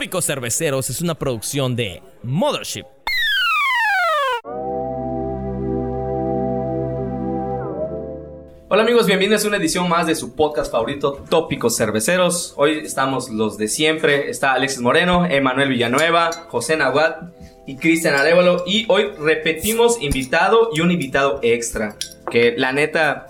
Tópicos Cerveceros es una producción de Mothership. Hola amigos, bienvenidos a una edición más de su podcast favorito, Tópicos Cerveceros. Hoy estamos los de siempre. Está Alexis Moreno, Emanuel Villanueva, José Nahuat y Cristian Arevalo. Y hoy repetimos invitado y un invitado extra. Que la neta,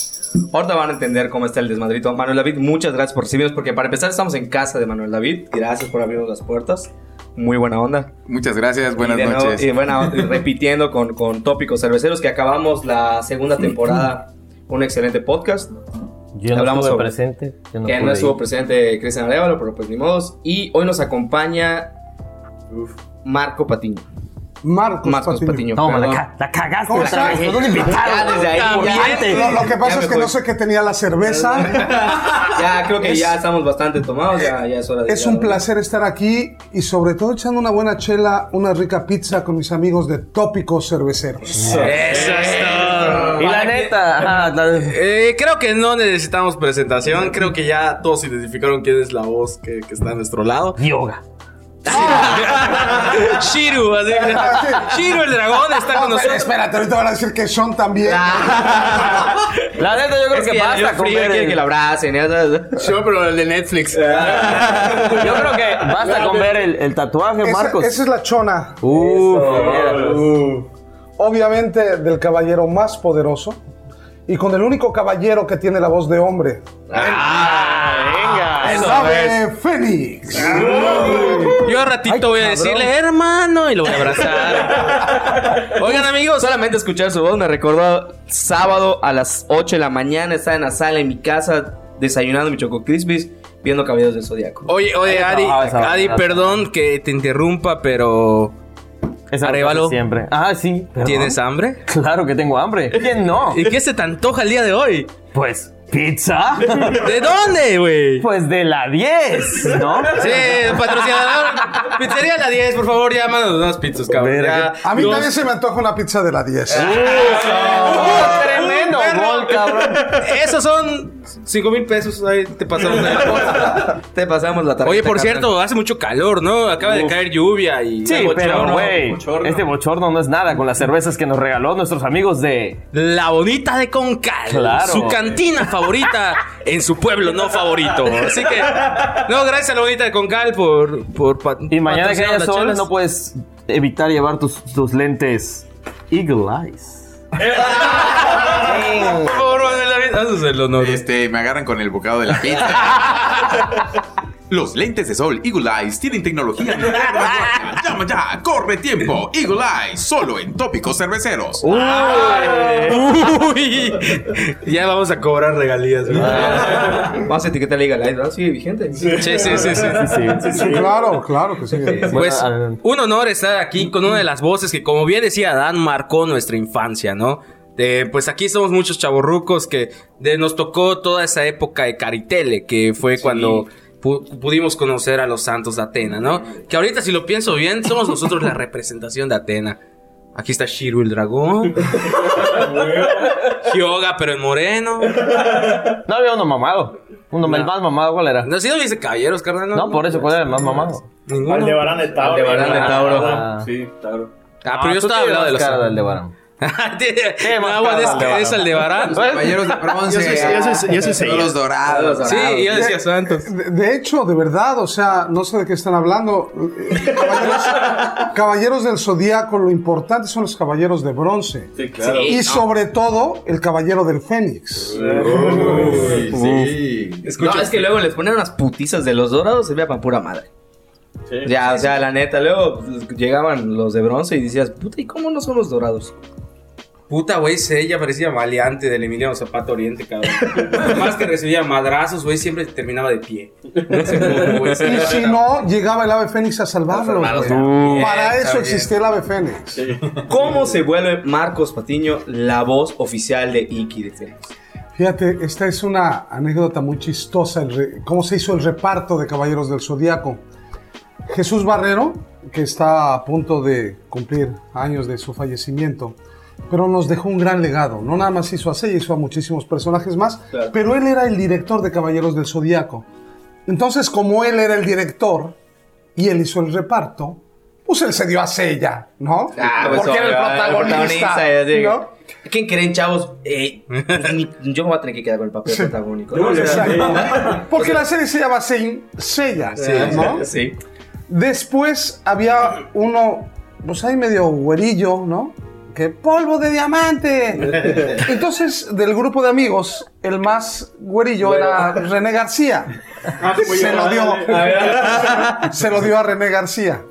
ahorita van a entender cómo está el desmadrito. Manuel David, muchas gracias por recibirnos. Porque para empezar estamos en casa de Manuel David. Gracias por abrirnos las puertas. Muy buena onda. Muchas gracias, buenas y de nuevo- noches. y bueno, repitiendo con, con Tópicos Cerveceros que acabamos la segunda temporada. Un excelente podcast. Yo no Hablamos estuve sobre- presente. Yo no que no estuvo ir. presente Cristian Arevalo, pero pues ni modos. Y hoy nos acompaña Marco Patiño. Marcos, Marcos Patiño. Patiño. Toma, la, ca- la cagaste ahí, ya. Lo, lo que pasa Ya es que no sé qué tenía la cerveza. Ya creo que ya estamos bastante tomados, ya, ya es hora de Es un placer estar aquí y sobre todo echando una buena chela, una rica pizza con mis amigos de Tópicos Cerveceros. Eso es todo. Y la neta, ajá, la- Eh, creo que no necesitamos presentación. Creo que ya todos identificaron quién es la voz que, que está a nuestro lado. yoga. Shiru, así que- Shiru el dragón está con nosotros. espérate, ahorita van a decir que son también. La neta, yo creo Es que, que ya dio basta con frío, ver quiere el, que lo abracen. ya sabes. Yo, pero el de Netflix. Yo creo que basta con ver el, el tatuaje, Esa, Marcos. esa es la chona, Uf, mira. obviamente del caballero más poderoso y con el único caballero que tiene la voz de hombre. Venga. El ave Fénix. Yo a ratito voy a decirle, hermano, y lo voy a abrazar. Oigan, amigos, Solamente escuchar su voz me recordó sábado a las 8 de la mañana. Estaba en la sala en mi casa desayunando mi Choco Crispies, viendo Caballeros del Zodiaco. Oye, oye, Adi, hora. perdón que te interrumpa, pero cosa siempre. Ah, sí. perdón. ¿tienes hambre? Claro que tengo hambre. ¿Quién no? ¿Y qué se te antoja el día de hoy? Pues, pizza. ¿De dónde, güey? Pues de la 10, ¿no? Sí, patrocinador. Pizzería La 10, por favor, llámanos unas pizzas, cabrón. Verga. Ya, A mí los- también se me antoja una pizza de la 10. ¡Oh, tremendo gol, cabrón! Esos son 5 mil pesos. Ahí te pasamos. la- Te pasamos la tarjeta. Oye, por carnal. cierto, hace mucho calor, ¿no? Acaba de caer lluvia y. Sí, Bochorno, pero güey, este bochorno no es nada con las cervezas que nos regaló nuestros amigos de... La bonita de Concal. Claro. Su cantina favorita en su pueblo no favorito. Así que. No, gracias a la bonita de Concal por. por Y mañana que haya sol chelas. no puedes evitar llevar tus, tus lentes Eagle Eyes. Por favor, Manuel David, haces el honor. Este, me agarran con el bocado de la pizza. Los lentes de sol Eagle Eyes tienen tecnología. Llama ya, corre tiempo. Eagle Eyes, solo en tópicos cerveceros. Uy, ya vamos a cobrar regalías. güey. Vamos a etiquetar Liga Light, ¿verdad? Sigue vigente. Sí, sí, sí, sí. Sí, Sí, claro, claro que sí. Pues Bueno, un honor estar aquí con una de las voces que, como bien decía Dan, marcó nuestra infancia, ¿no? Pues aquí somos muchos chavorrucos que de- nos tocó toda esa época de Caritele, que fue cuando pu- pudimos conocer a los santos de Atena, ¿no? Que ahorita, si lo pienso bien, somos nosotros la representación de Atena. Aquí está Shiru el dragón. Hyoga, pero en moreno. No había uno mamado. Uno el más mamado, ¿cuál era? No, si no dice caballeros, carnal. No, por eso, ¿cuál era el más mamado? Ninguno. Aldebarán de Tauro. Aldebarán de Tauro. Ah. Sí, Tauro. Ah, pero yo tú estaba hablando de los. cara del de Barán. Bueno, cara es, Aldebarán. Caballeros de bronce. Yo soy-. Los dorados. Sí, yo decía Santos. De, de hecho, de verdad, o sea, no sé de qué están hablando. Caballeros, caballeros del zodiaco, lo importante son los caballeros de bronce. Sí, claro. Y sobre todo, el caballero del Fénix. Sí. No, es que luego les ponen unas putizas de los dorados, servía para pura madre. Sí. Ya, o sea, la neta, luego pues, llegaban los de bronce y decías, puta, ¿y cómo no son los dorados? Puta, güey, ella parecía maleante del Emiliano Zapata Oriente, cabrón. Más que recibía madrazos, güey, siempre terminaba de pie. No sé cómo, güey. Y si no, llegaba el ave Fénix a güey. también, Para eso existía el ave Fénix. ¿Cómo se vuelve Marcos Patiño la voz oficial de Iki de Fénix? Fíjate, esta es una anécdota muy chistosa, el re- cómo se hizo el reparto de Caballeros del Zodíaco. Jesús Barrero, que está a punto de cumplir años de su fallecimiento, pero nos dejó un gran legado. No nada más hizo a Seiya, hizo a muchísimos personajes más, Claro. pero él era el director de Caballeros del Zodíaco. Entonces, como él era el director, y él hizo el reparto, pues él se dio a Sella, ¿no? Ah, pues, Porque era el protagonista. ¿Quién creen, chavos? Eh, yo me voy a tener que quedar con el papel protagónico. ¿no? Porque la serie se llama Sein- Sella, ¿no? Sí. Después había uno, pues ahí medio güerillo, ¿no? Que polvo de diamante. Entonces, del grupo de amigos, el más güerillo era René García. Se lo dio. Se lo dio a René García.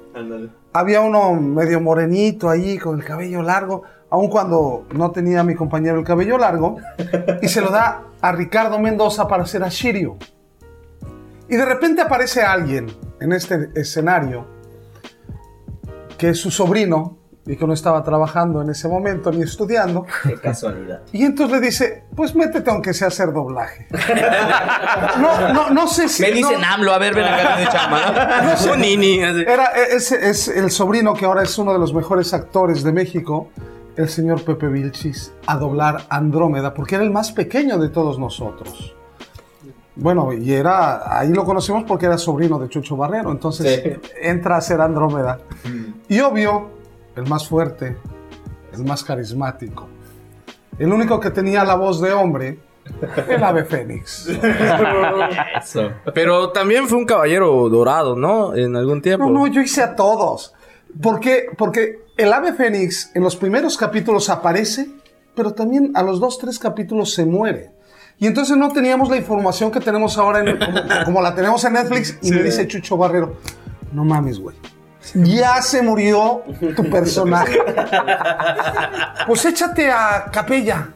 Había uno medio morenito ahí con el cabello largo, aun cuando no tenía mi compañero el cabello largo, y se lo da a Ricardo Mendoza para hacer a Shirio. Y de repente aparece alguien en este escenario que es su sobrino y que no estaba trabajando en ese momento ni estudiando. Qué casualidad. Y entonces le dice, pues métete aunque sea a hacer doblaje. No, no, no sé si... Me dicen no- AMLO, a ver, ven acá de chamba, ¿no? sé. Un nini. Era, es, es el sobrino que ahora es uno de los mejores actores de México, el señor Pepe Vilchis, a doblar Andrómeda, porque era el más pequeño de todos nosotros. Bueno, y era, ahí lo conocemos porque era sobrino de Chucho Barrero, entonces entra a ser Andrómeda. Y obvio, el más fuerte, el más carismático, el único que tenía la voz de hombre, el ave fénix. Eso. Pero también fue un caballero dorado, ¿no? En algún tiempo. No, no, yo hice a todos. ¿Por qué? Porque el ave fénix en los primeros capítulos aparece, pero también a los dos, tres capítulos se muere. Y entonces no teníamos la información que tenemos ahora, en- como, como la tenemos en Netflix, y me dice Chucho Barrero, no mames, güey. Ya se murió tu personaje. Pues échate a Capella.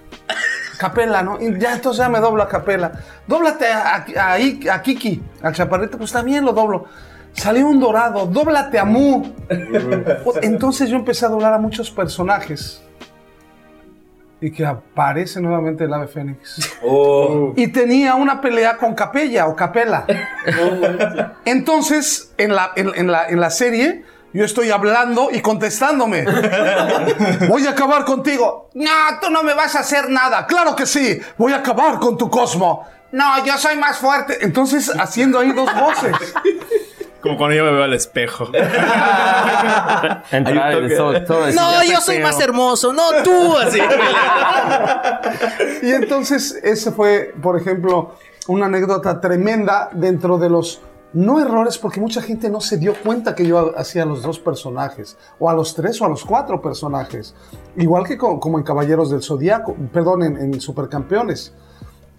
Capela, ¿no? Y ya entonces ya me doblo a Capela. Dóblate a, a- a I- a Kiki, al chaparrito, pues también lo doblo. Salió un dorado, dóblate a Mu. Entonces yo empecé a doblar a muchos personajes. Y que aparece nuevamente el ave fénix. Y tenía una pelea con Capella o Capela. Entonces, en la, en, en la, en la serie, yo estoy hablando y contestándome. Voy a acabar contigo. No, tú no me vas a hacer nada. Claro que sí. Voy a acabar con tu cosmo. No, yo soy más fuerte. Entonces, haciendo ahí dos voces. Como cuando yo me veo al espejo. Entrar en todo, No, yo soy más hermoso, no tú, así. Y entonces, ese fue, por ejemplo, una anécdota tremenda dentro de los no errores, porque mucha gente no se dio cuenta que yo hacía los dos personajes, o a los tres o a los cuatro personajes. Igual que co- como en Caballeros del Zodíaco, perdón, en, en Supercampeones,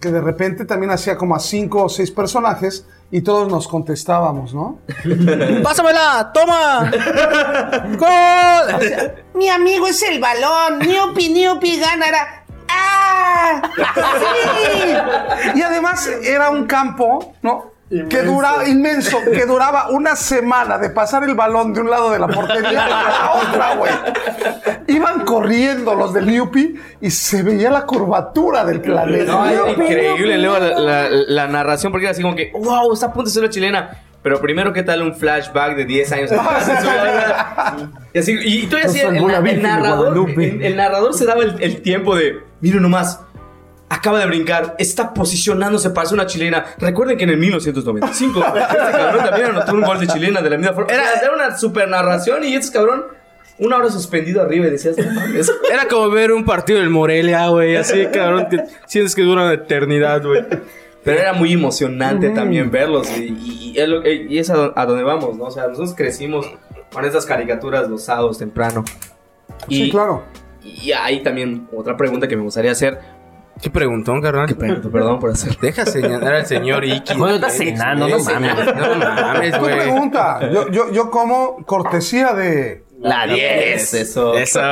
que de repente también hacía como a cinco o seis personajes y todos nos contestábamos, ¿no? ¡Pásamela! ¡Toma! ¡Gol! Mi amigo es el balón. Niupi, Niupi ganará. ¡Ah! Y además era un campo, ¿no? Que duraba inmenso, que duraba una semana de pasar el balón de un lado de la portería a la otra, güey. Iban corriendo los del Newpi y se veía la curvatura del planeta. No, es Newpi, increíble luego la, Newpi. la- la narración porque era así como que, wow, está a punto de ser la chilena. Pero primero, ¿qué tal un flashback de 10 años? y así, y todavía así, Yo el, narrador, el, el narrador se daba el, el tiempo de, miren nomás, acaba de brincar, está posicionándose para ser una chilena. Recuerden que en el 1995, este cabrón también anotó un gol de chilena de la misma forma. Era, era una super narración y este cabrón, una hora suspendido arriba y decías, no mames. Era como ver un partido del Morelia, güey. Así, cabrón, que sientes que dura una eternidad, güey. Pero era muy emocionante también verlos y, y- y y es a, a donde vamos, ¿no? O sea, nosotros crecimos con estas caricaturas los sábados temprano. Y, Sí, claro. y ahí también otra pregunta que me gustaría hacer. ¿Qué preguntón, carnal? Perdón, perdón por hacer. Deja señalar al señor Iki. Bueno, estás cenando, no mames. No mames, güey. pregunta. Yo, yo, yo como cortesía de... La 10. Eso. Eso.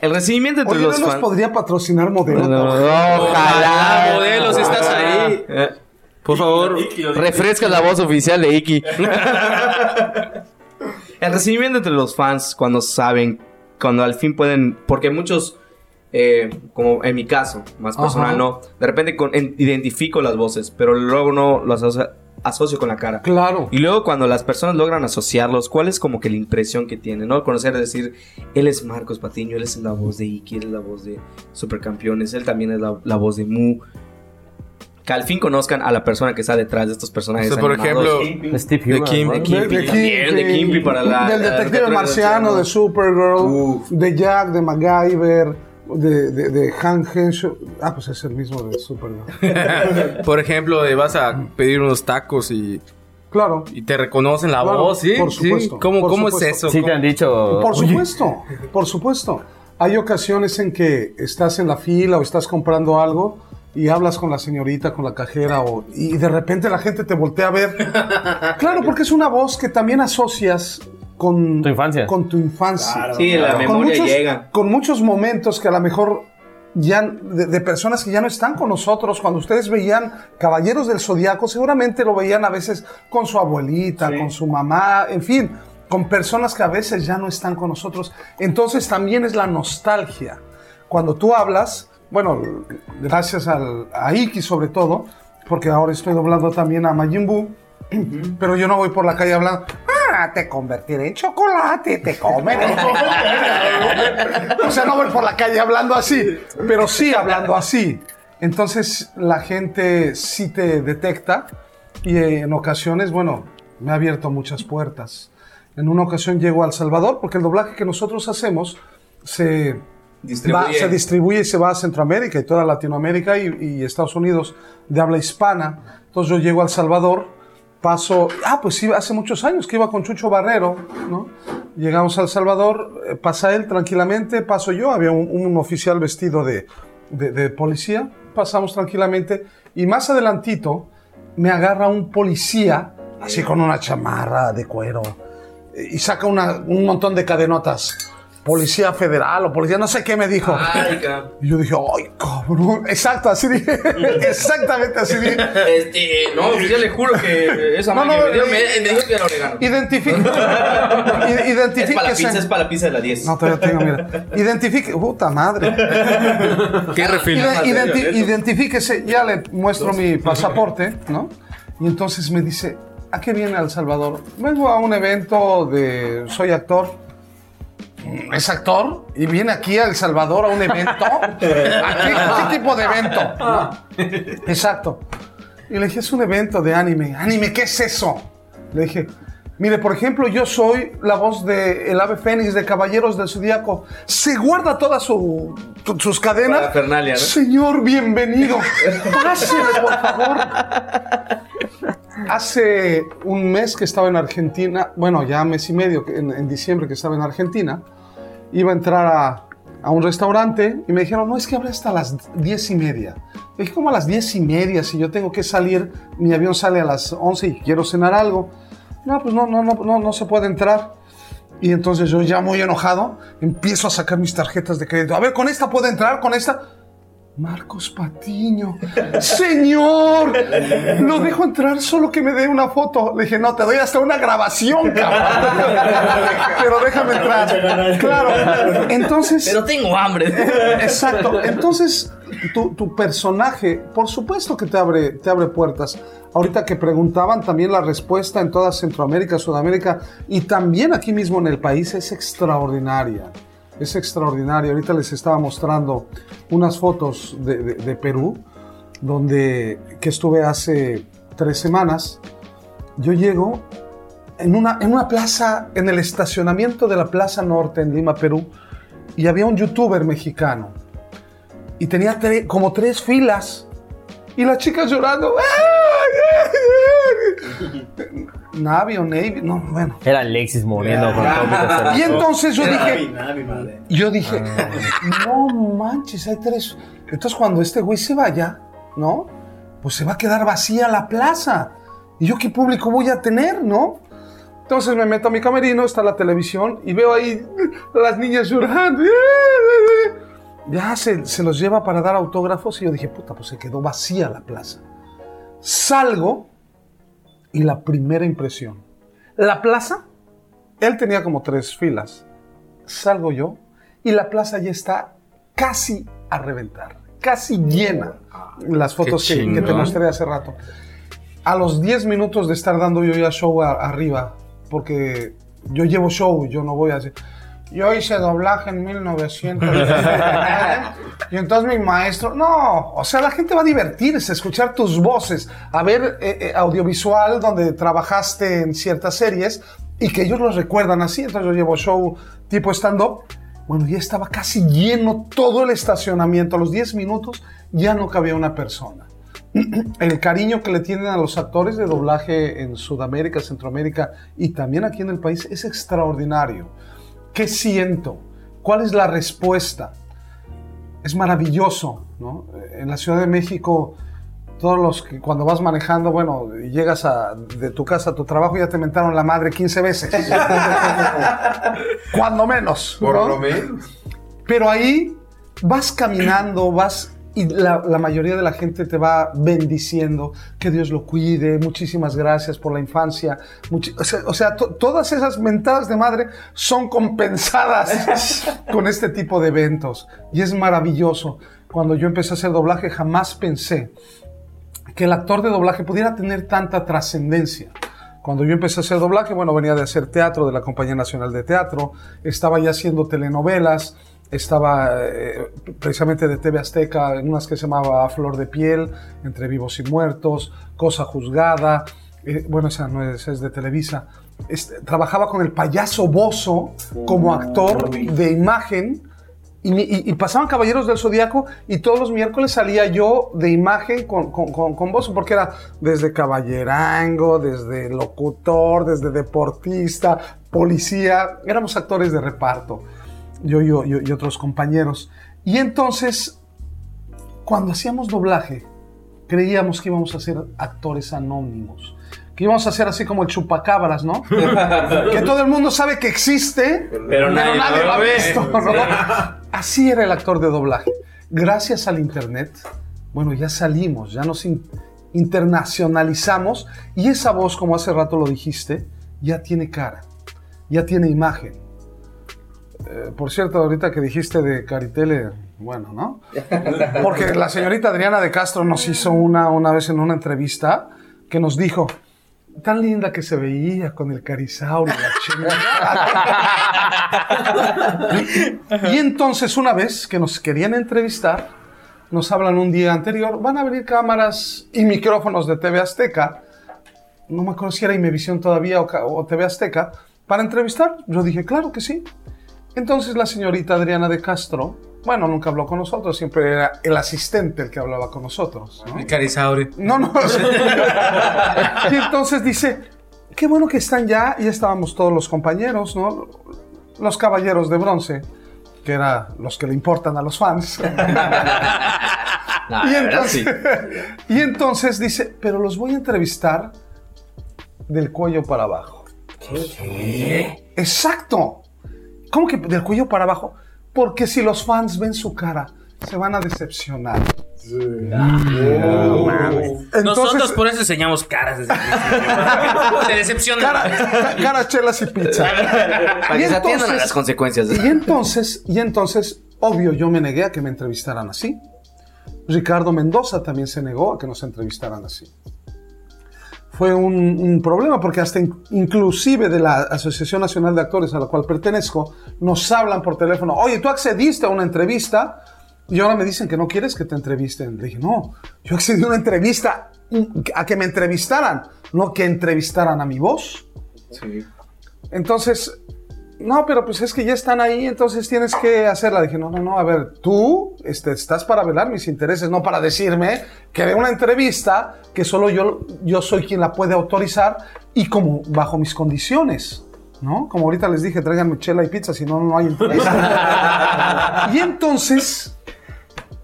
El recibimiento entre Oye, ¿no los nos fans. podría patrocinar modelo? Ojalá, modelos, estás ahí. Eh, Por favor. Refresca la voz oficial de Iki. El recibimiento entre los fans cuando saben, cuando al fin pueden, porque muchos, eh, como en mi caso, más personal, Ajá. no, de repente con- en- identifico las voces, pero luego no lo asocio, asocio con la cara. Claro. Y luego cuando las personas logran asociarlos, ¿cuál es como que la impresión que tienen? ¿No? Conocer, decir, él es Marcos Patiño, él es la voz de Iki, él es la voz de Supercampeones, él también es la, la voz de Mu. que al fin conozcan a la persona que está detrás de estos personajes. O sea, por ejemplo, Steve de Kim- ¿no? de De, Kim- de también, de Kingpin para la- Del detective la- marciano, de Supergirl, de Jack, de MacGyver, de, de, de Hank Henshaw. Ah, pues es el mismo de Supergirl. por ejemplo, de vas a pedir unos tacos y, claro. y te reconocen la Claro, voz, ¿sí? por Sí. supuesto, ¿Cómo, por cómo es eso? Sí te han dicho. Por "Oye, supuesto, por supuesto. Hay ocasiones en que estás en la fila o estás comprando algo y hablas con la señorita, con la cajera o, y de repente la gente te voltea a ver. Claro, porque es una voz que también asocias con Tu infancia. Con tu infancia. Sí, la Con memoria muchos, llega. con muchos momentos que a lo mejor ya de, de personas que ya no están con nosotros. Cuando ustedes veían Caballeros del Zodiaco, seguramente lo veían a veces con su abuelita, con su mamá, en fin, con personas que a veces ya no están con nosotros. Entonces también es la nostalgia. Cuando tú hablas, bueno, gracias al, a Iki sobre todo, porque ahora estoy doblando también a Majin Buu, pero yo no voy por la calle hablando. Ah, te convertiré en chocolate, te comeré. o sea, no voy por la calle hablando así, pero sí hablando así. Entonces la gente sí te detecta y en ocasiones, bueno, me ha abierto muchas puertas. En una ocasión llego a El Salvador porque el doblaje que nosotros hacemos se Distribuye. va- se distribuye y se va a Centroamérica y toda Latinoamérica y, y Estados Unidos de habla hispana. Entonces yo llego a El Salvador, paso, ah, pues sí, hace muchos años que iba con Chucho Barrero, ¿no? Llegamos a El Salvador, eh, pasa él tranquilamente, paso yo, había un, un oficial vestido de, de- de policía, pasamos tranquilamente y más adelantito me agarra un policía, así con una chamarra de cuero, eh, y saca una- un montón de cadenotas. Policía federal o policía, no sé qué me dijo. Ay, cabrón. Y yo dije, ay, cabrón. Exacto, así dije. Exactamente así dije. Este, no, pues yo le juro que esa No, madre no, me, dio, me, me dijo que era orégano. Identifique. id- Es Identifíquese. para la pizza, es para la pizza de la 10. No, todavía tengo, mira. Identifique. Puta madre. ¿Qué refil? Ide- identi- identifíquese. Ya le muestro mi pasaporte, ¿no? Y entonces me dice, ¿a qué viene El Salvador? Vengo a un evento de. Soy actor. ¿Es actor? ¿Y viene aquí a El Salvador a un evento? ¿A qué, qué tipo de evento? ¿No? Exacto. Y le dije, es un evento de anime. ¿Anime qué es eso? Le dije, mire, por ejemplo, yo soy la voz de El Ave Fénix de Caballeros del Zodíaco. Se guarda todas su, sus cadenas. ¿no? Señor, bienvenido. Pásele, por favor. Hace un mes que estaba en Argentina, bueno, ya mes y medio, en, en diciembre que estaba en Argentina, iba a entrar a, un restaurante y me dijeron, no, es que abre hasta las diez y media. Le dije, ¿cómo a las diez y media? Si yo tengo que salir, mi avión sale a las 11 y quiero cenar algo. No, pues no, no, no, no, no se puede entrar. Y entonces yo ya muy enojado empiezo a sacar mis tarjetas de crédito. A ver, ¿con esta puedo entrar? ¿Con esta? Marcos Patiño. Señor, lo dejo entrar solo que me dé una foto. Le dije, no, te doy hasta una grabación, cabrón. Pero déjame entrar. Claro. Entonces... Pero tengo hambre. Exacto. Entonces, tu, tu personaje, por supuesto que te abre, te abre puertas. Ahorita que preguntaban, también la respuesta en toda Centroamérica, Sudamérica y también aquí mismo en el país es extraordinaria. Es extraordinaria. Ahorita les estaba mostrando unas fotos de, de- Perú, donde que estuve hace tres semanas. Yo llego en una, en una plaza, en el estacionamiento de la Plaza Norte en Lima, Perú, y había un youtuber mexicano. Y tenía como tres filas. Y las chicas llorando. Navi o Navy, no, bueno. Era Alexis Moreno con tópicos cerveceros. Y entonces yo dije, Navi, madre. yo dije, no manches, hay tres. Entonces cuando este güey se vaya, ¿no? Pues se va a quedar vacía la plaza. ¿Y yo qué público voy a tener, no? Entonces me meto a mi camerino, está la televisión y veo ahí a las niñas llorando. Ya se, se los lleva para dar autógrafos y yo dije, puta, pues se quedó vacía la plaza. Salgo y la primera impresión. La plaza, él tenía como tres filas. Salgo yo y la plaza ya está casi a reventar, casi llena. Las fotos que, que te mostré hace rato. A los 10 minutos de estar dando yo ya show a- arriba, porque yo llevo show, yo no voy a hacer. Yo hice doblaje en 1900. y entonces mi maestro, no, o sea, la gente va a divertirse, escuchar tus voces, a ver eh, eh, audiovisual donde trabajaste en ciertas series y que ellos los recuerdan así. Entonces yo llevo show tipo stand-up. Bueno, ya estaba casi lleno todo el estacionamiento. A los 10 minutos ya no cabía una persona. El cariño que le tienen a los actores de doblaje en Sudamérica, Centroamérica y también aquí en el país es extraordinario. ¿Qué siento? ¿Cuál es la respuesta? Es maravilloso, ¿no? En la Ciudad de México, todos los que cuando vas manejando, bueno, llegas a- de tu casa a tu trabajo, ya te mentaron la madre 15 veces. cuando menos. ¿no? Pero ahí vas caminando, vas y la, la mayoría de la gente te va bendiciendo, que Dios lo cuide, muchísimas gracias por la infancia. Muchi- o sea, o sea, to- todas esas mentadas de madre son compensadas con este tipo de eventos. Y es maravilloso. Cuando yo empecé a hacer doblaje, jamás pensé que el actor de doblaje pudiera tener tanta trascendencia. Cuando yo empecé a hacer doblaje, bueno, venía de hacer teatro de la Compañía Nacional de Teatro, estaba ya haciendo telenovelas, estaba eh, precisamente de TV Azteca en unas que se llamaba A Flor de Piel, Entre Vivos y Muertos, Cosa Juzgada, eh, bueno, esa no es, es de Televisa. Este, trabajaba con el payaso Bozo como actor de imagen y, mi- y- y pasaban Caballeros del Zodíaco y todos los miércoles salía yo de imagen con, con, con, con Bozo, porque era desde caballerango, desde locutor, desde deportista, policía, éramos actores de reparto, yo, yo, yo y otros compañeros. Y entonces, cuando hacíamos doblaje, creíamos que íbamos a ser actores anónimos. Que íbamos a ser así como el chupacabras, ¿no? que todo el mundo sabe que existe, pero nadie, lo ha visto, ¿no? Así era el actor de doblaje. Gracias al internet, bueno, ya salimos, ya nos in- internacionalizamos y esa voz, como hace rato lo dijiste, ya tiene cara, ya tiene imagen. Eh, por cierto, ahorita que dijiste de Caritele, bueno, ¿no? Porque la señorita Adriana de Castro nos hizo una, una vez en una entrevista que nos dijo, tan linda que se veía con el carisaurio, la chingada". y entonces una vez que nos querían entrevistar, nos hablan un día anterior, van a venir cámaras y micrófonos de TV Azteca, no me acuerdo si era Imevisión todavía o, o TV Azteca, para entrevistar. Yo dije, claro que sí. Entonces la señorita Adriana de Castro, bueno, nunca habló con nosotros, siempre era el asistente el que hablaba con nosotros. ¿no? El Carisaure. No, no. y entonces dice, qué bueno que están ya, y estábamos todos los compañeros, ¿no? Los caballeros de bronce, que eran los que le importan a los fans. Y, verdad, entonces, y entonces dice, pero los voy a entrevistar del cuello para abajo. Exacto. ¿Cómo que del cuello para abajo? Porque si los fans ven su cara, se van a decepcionar. Nosotros por eso enseñamos caras desde el principio. Se decepcionan. cara, cara, chelas y pizza. Para Y que se atiendan a entonces- las consecuencias. Y entonces, y entonces, obvio, yo me negué a que me entrevistaran así. Ricardo Mendoza también se negó a que nos entrevistaran así. Fue un, un problema porque hasta in- inclusive de la Asociación Nacional de Actores a la cual pertenezco, nos hablan por teléfono, oye, tú accediste a una entrevista y ahora me dicen que no quieres que te entrevisten. Le dije, no, yo accedí a una entrevista mm, a que me entrevistaran, no que entrevistaran a mi voz. Entonces, no, pero pues es que ya están ahí, entonces tienes que hacerla. Dije, no, no, no, a ver, tú este, estás para velar mis intereses, no para decirme que de una entrevista que solo yo, yo soy quien la puede autorizar y como bajo mis condiciones. ¿No? Como ahorita les dije, tráiganme chela y pizza, si no, no hay entrevista. y entonces,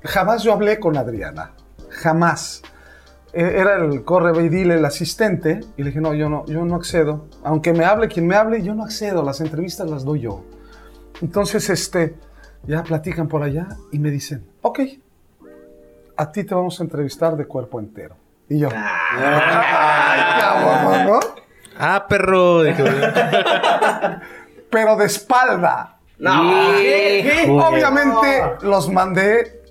jamás yo hablé con Adriana. Jamás. Eh, Era el corre ve y dile, el asistente, y le dije, no, yo no, yo no accedo. Aunque me hable quien me hable, yo no accedo. Las entrevistas las doy yo. Entonces, este, ya platican por allá y me dicen, ok, a ti te vamos a entrevistar de cuerpo entero. Y yo, ay, cabrón, ¿no? Ah, perro. Pero de espalda. Obviamente los mandé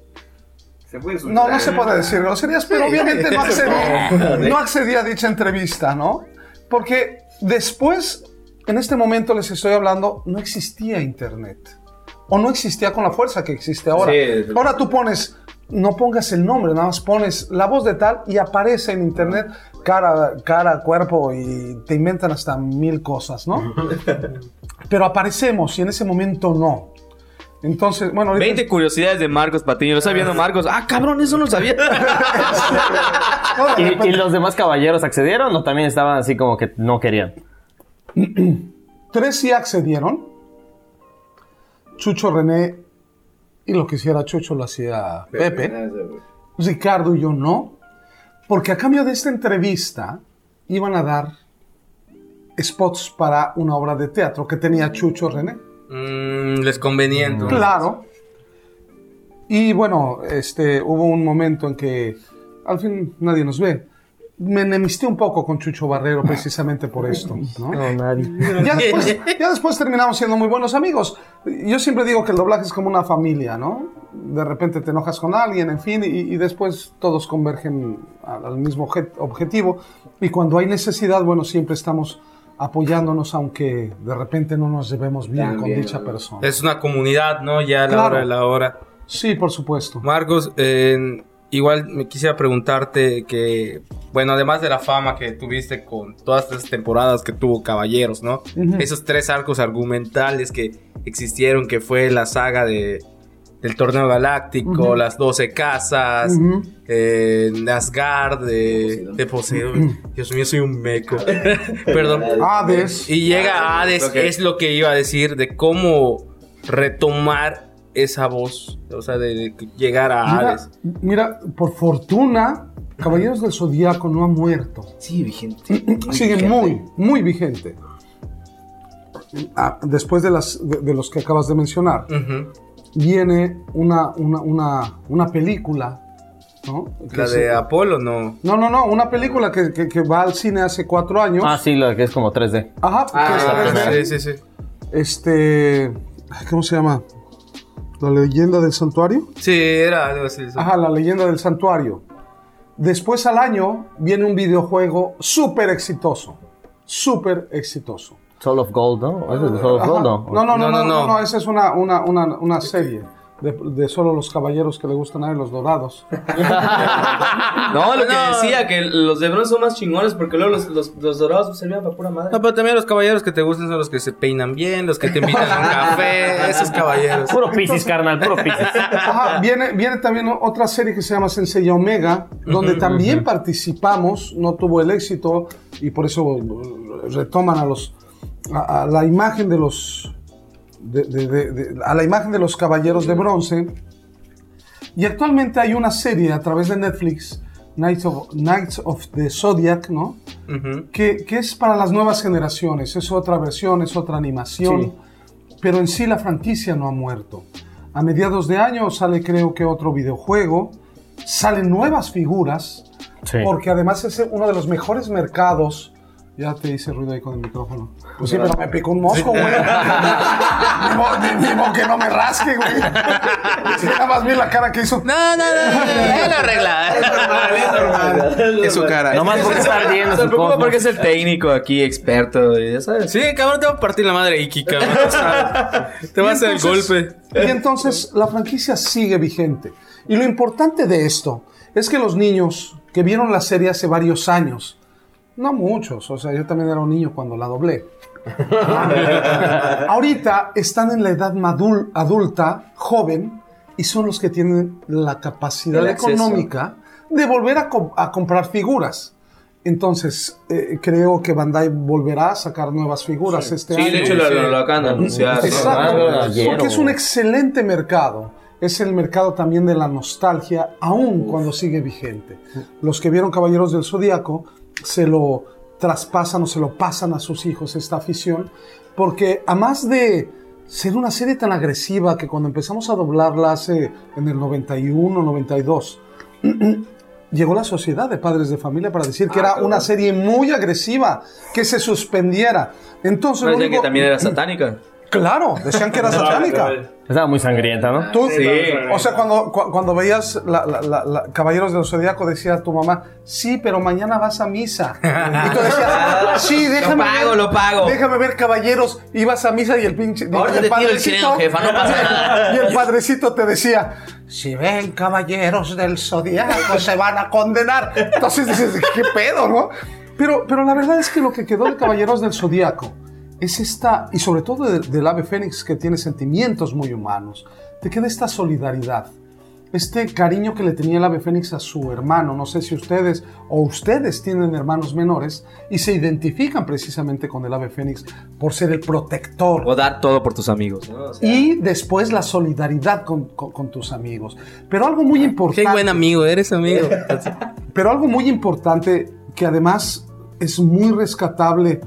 No, no se puede decir groserías, pero obviamente no accedí, no accedí a dicha entrevista, ¿no? Porque después en este momento les estoy hablando, no existía internet. O no existía con la fuerza que existe ahora. Sí. Ahora tú pones, no pongas el nombre, nada más pones la voz de tal y aparece en internet cara, cara, cuerpo y te inventan hasta mil cosas, ¿no? Pero aparecemos y en ese momento no. Entonces, bueno, ahorita- 20 curiosidades de Marcos Patiño. Lo está viendo Marcos. Ah, cabrón, eso no lo sabía. No, de repente- ¿Y, y los demás caballeros accedieron o también estaban así como que no querían? Tres sí accedieron. Chucho René y lo que hiciera Chucho lo hacía Pepe. Ricardo y yo no. Porque a cambio de esta entrevista iban a dar spots para una obra de teatro que tenía Chucho René. Mm, les conveniente. Claro. Y bueno, este, hubo un momento en que al fin nadie nos ve. Me enemisté un poco con Chucho Barrero precisamente por esto. ¿no? No, nadie. Ya después, ya después terminamos siendo muy buenos amigos. Yo siempre digo que el doblaje es como una familia, ¿no? De repente te enojas con alguien, en fin, y, y después todos convergen al, al mismo obje- objetivo. Y cuando hay necesidad, bueno, siempre estamos apoyándonos, aunque de repente no nos llevemos bien con dicha persona. Es una comunidad, ¿no? Ya a la Claro. hora de la hora. Sí, por supuesto. Marcos, eh, igual me quisiera preguntarte que, bueno, además de la fama que tuviste con todas estas temporadas que tuvo Caballeros, ¿no? Esos tres arcos argumentales que existieron, que fue la saga de, del Torneo Galáctico, las 12 casas, eh, Asgard, de, de Poseidón. Dios mío, soy un meco. Perdón. Hades. Y llega a Hades, ok. es lo que iba a decir, de cómo retomar esa voz, o sea, de, llegar a Mira, Hades. mira, por fortuna, Caballeros del Zodíaco no ha muerto. Sí, vigente. Sigue muy, muy vigente. Ah, después de, las, de, de los que acabas de mencionar. Viene una, una, una, una película, ¿no? Que La de Apolo, no. No, no, no, una película que, que- que va al cine hace cuatro años. Ah, sí, lo que es como 3D. Ajá, que es Ah, 3D. sí, sí, sí. Este, ¿cómo se llama? La leyenda del santuario. Sí, era algo así. sí. Ajá, la leyenda del santuario. Después al año viene un videojuego súper exitoso. Súper exitoso. Soul of Gold, ¿no? ¿Ese es de Soul of Ajá. Gold? No, No, no, no, No, no, no, no, no. esa es una, una, una, una serie de, de solo los caballeros que le gustan a él, los dorados. No, lo que decía, que los de bronce son más chingones porque luego los, los, los dorados servían para pura madre. No, pero también los caballeros que te gustan son los que se peinan bien, los que te invitan a un café, esos caballeros. Puro Pisces, carnal, puro Pisces. Ajá, viene, viene también otra serie que se llama Sensei Omega, donde también participamos, no tuvo el éxito y por eso uh, retoman a los a, a la imagen de los de- de- de- de- a la imagen de los caballeros de bronce. Y actualmente hay una serie a través de Netflix, Knights of, Knights of the Zodiac, ¿no? Que, que es para las nuevas generaciones, es otra versión, es otra animación, pero en sí la franquicia no ha muerto. A mediados de año sale creo que otro videojuego, salen nuevas figuras, Sí. porque además es uno de los mejores mercados. Ya te hice ruido ahí con el micrófono. Pues sí, pero me picó un mosco, güey. ni, mo- ni- ni modo que no me rasque, güey. Sí, nada más vi la cara que hizo. No, no, no, no, no, arregla. Es su cara. Nomás por estar viendo Se preocupa porque es el técnico aquí, experto, y ya sabes. Sí, cabrón, te va a partir la madre Iki, cabrón. Te va a hacer el golpe. Y entonces la franquicia sigue vigente. Y lo importante de esto es que los niños que vieron la serie hace varios años, no muchos, o sea, yo también era un niño cuando la doblé. Ahorita están en la edad madul- adulta, joven, y son los que tienen la capacidad económica de volver a, co- a comprar figuras. Entonces, eh, creo que Bandai volverá a sacar nuevas figuras este Sí, año. de hecho lo, lo- lo acaban de anunciar. Exacto, Ah, porque es un excelente mercado. Es el mercado también de la nostalgia, aun cuando sigue vigente. Los que vieron Caballeros del Zodíaco se lo traspasan o se lo pasan a sus hijos esta afición, porque a más de ser una serie tan agresiva que cuando empezamos a doblarla hace en el 91, 92, llegó la sociedad de padres de familia para decir que era una serie muy agresiva, que se suspendiera. Entonces, lo Parecía que único- también era satánica. Claro, decían que era satánica. Estaba muy sangrienta, ¿no? Tú, O sea, cuando, cu- cuando veías la, la- la- la- Caballeros del Zodíaco, decía tu mamá, sí, pero mañana vas a misa. Y tú decías, sí, déjame pago, ver, lo pago. Déjame ver, Caballeros. Ibas a misa y el pinche. Ahorita el te tiro el jefa, no pasa nada. Y el padrecito te decía, si ven Caballeros del Zodíaco, se van a condenar. Entonces dices, ¿qué pedo, no? Pero, pero la verdad es que lo que quedó de Caballeros del Zodíaco es esta, y sobre todo de- del ave fénix que tiene sentimientos muy humanos, te queda esta solidaridad, este cariño que le tenía el ave fénix a su hermano. No sé si ustedes o ustedes tienen hermanos menores y se identifican precisamente con el ave fénix por ser el protector. O dar todo por tus amigos. ¿no? O sea, Y después la solidaridad con, con- con tus amigos. Pero algo muy importante. Qué buen amigo, eres amigo. Pero algo muy importante que además es muy rescatable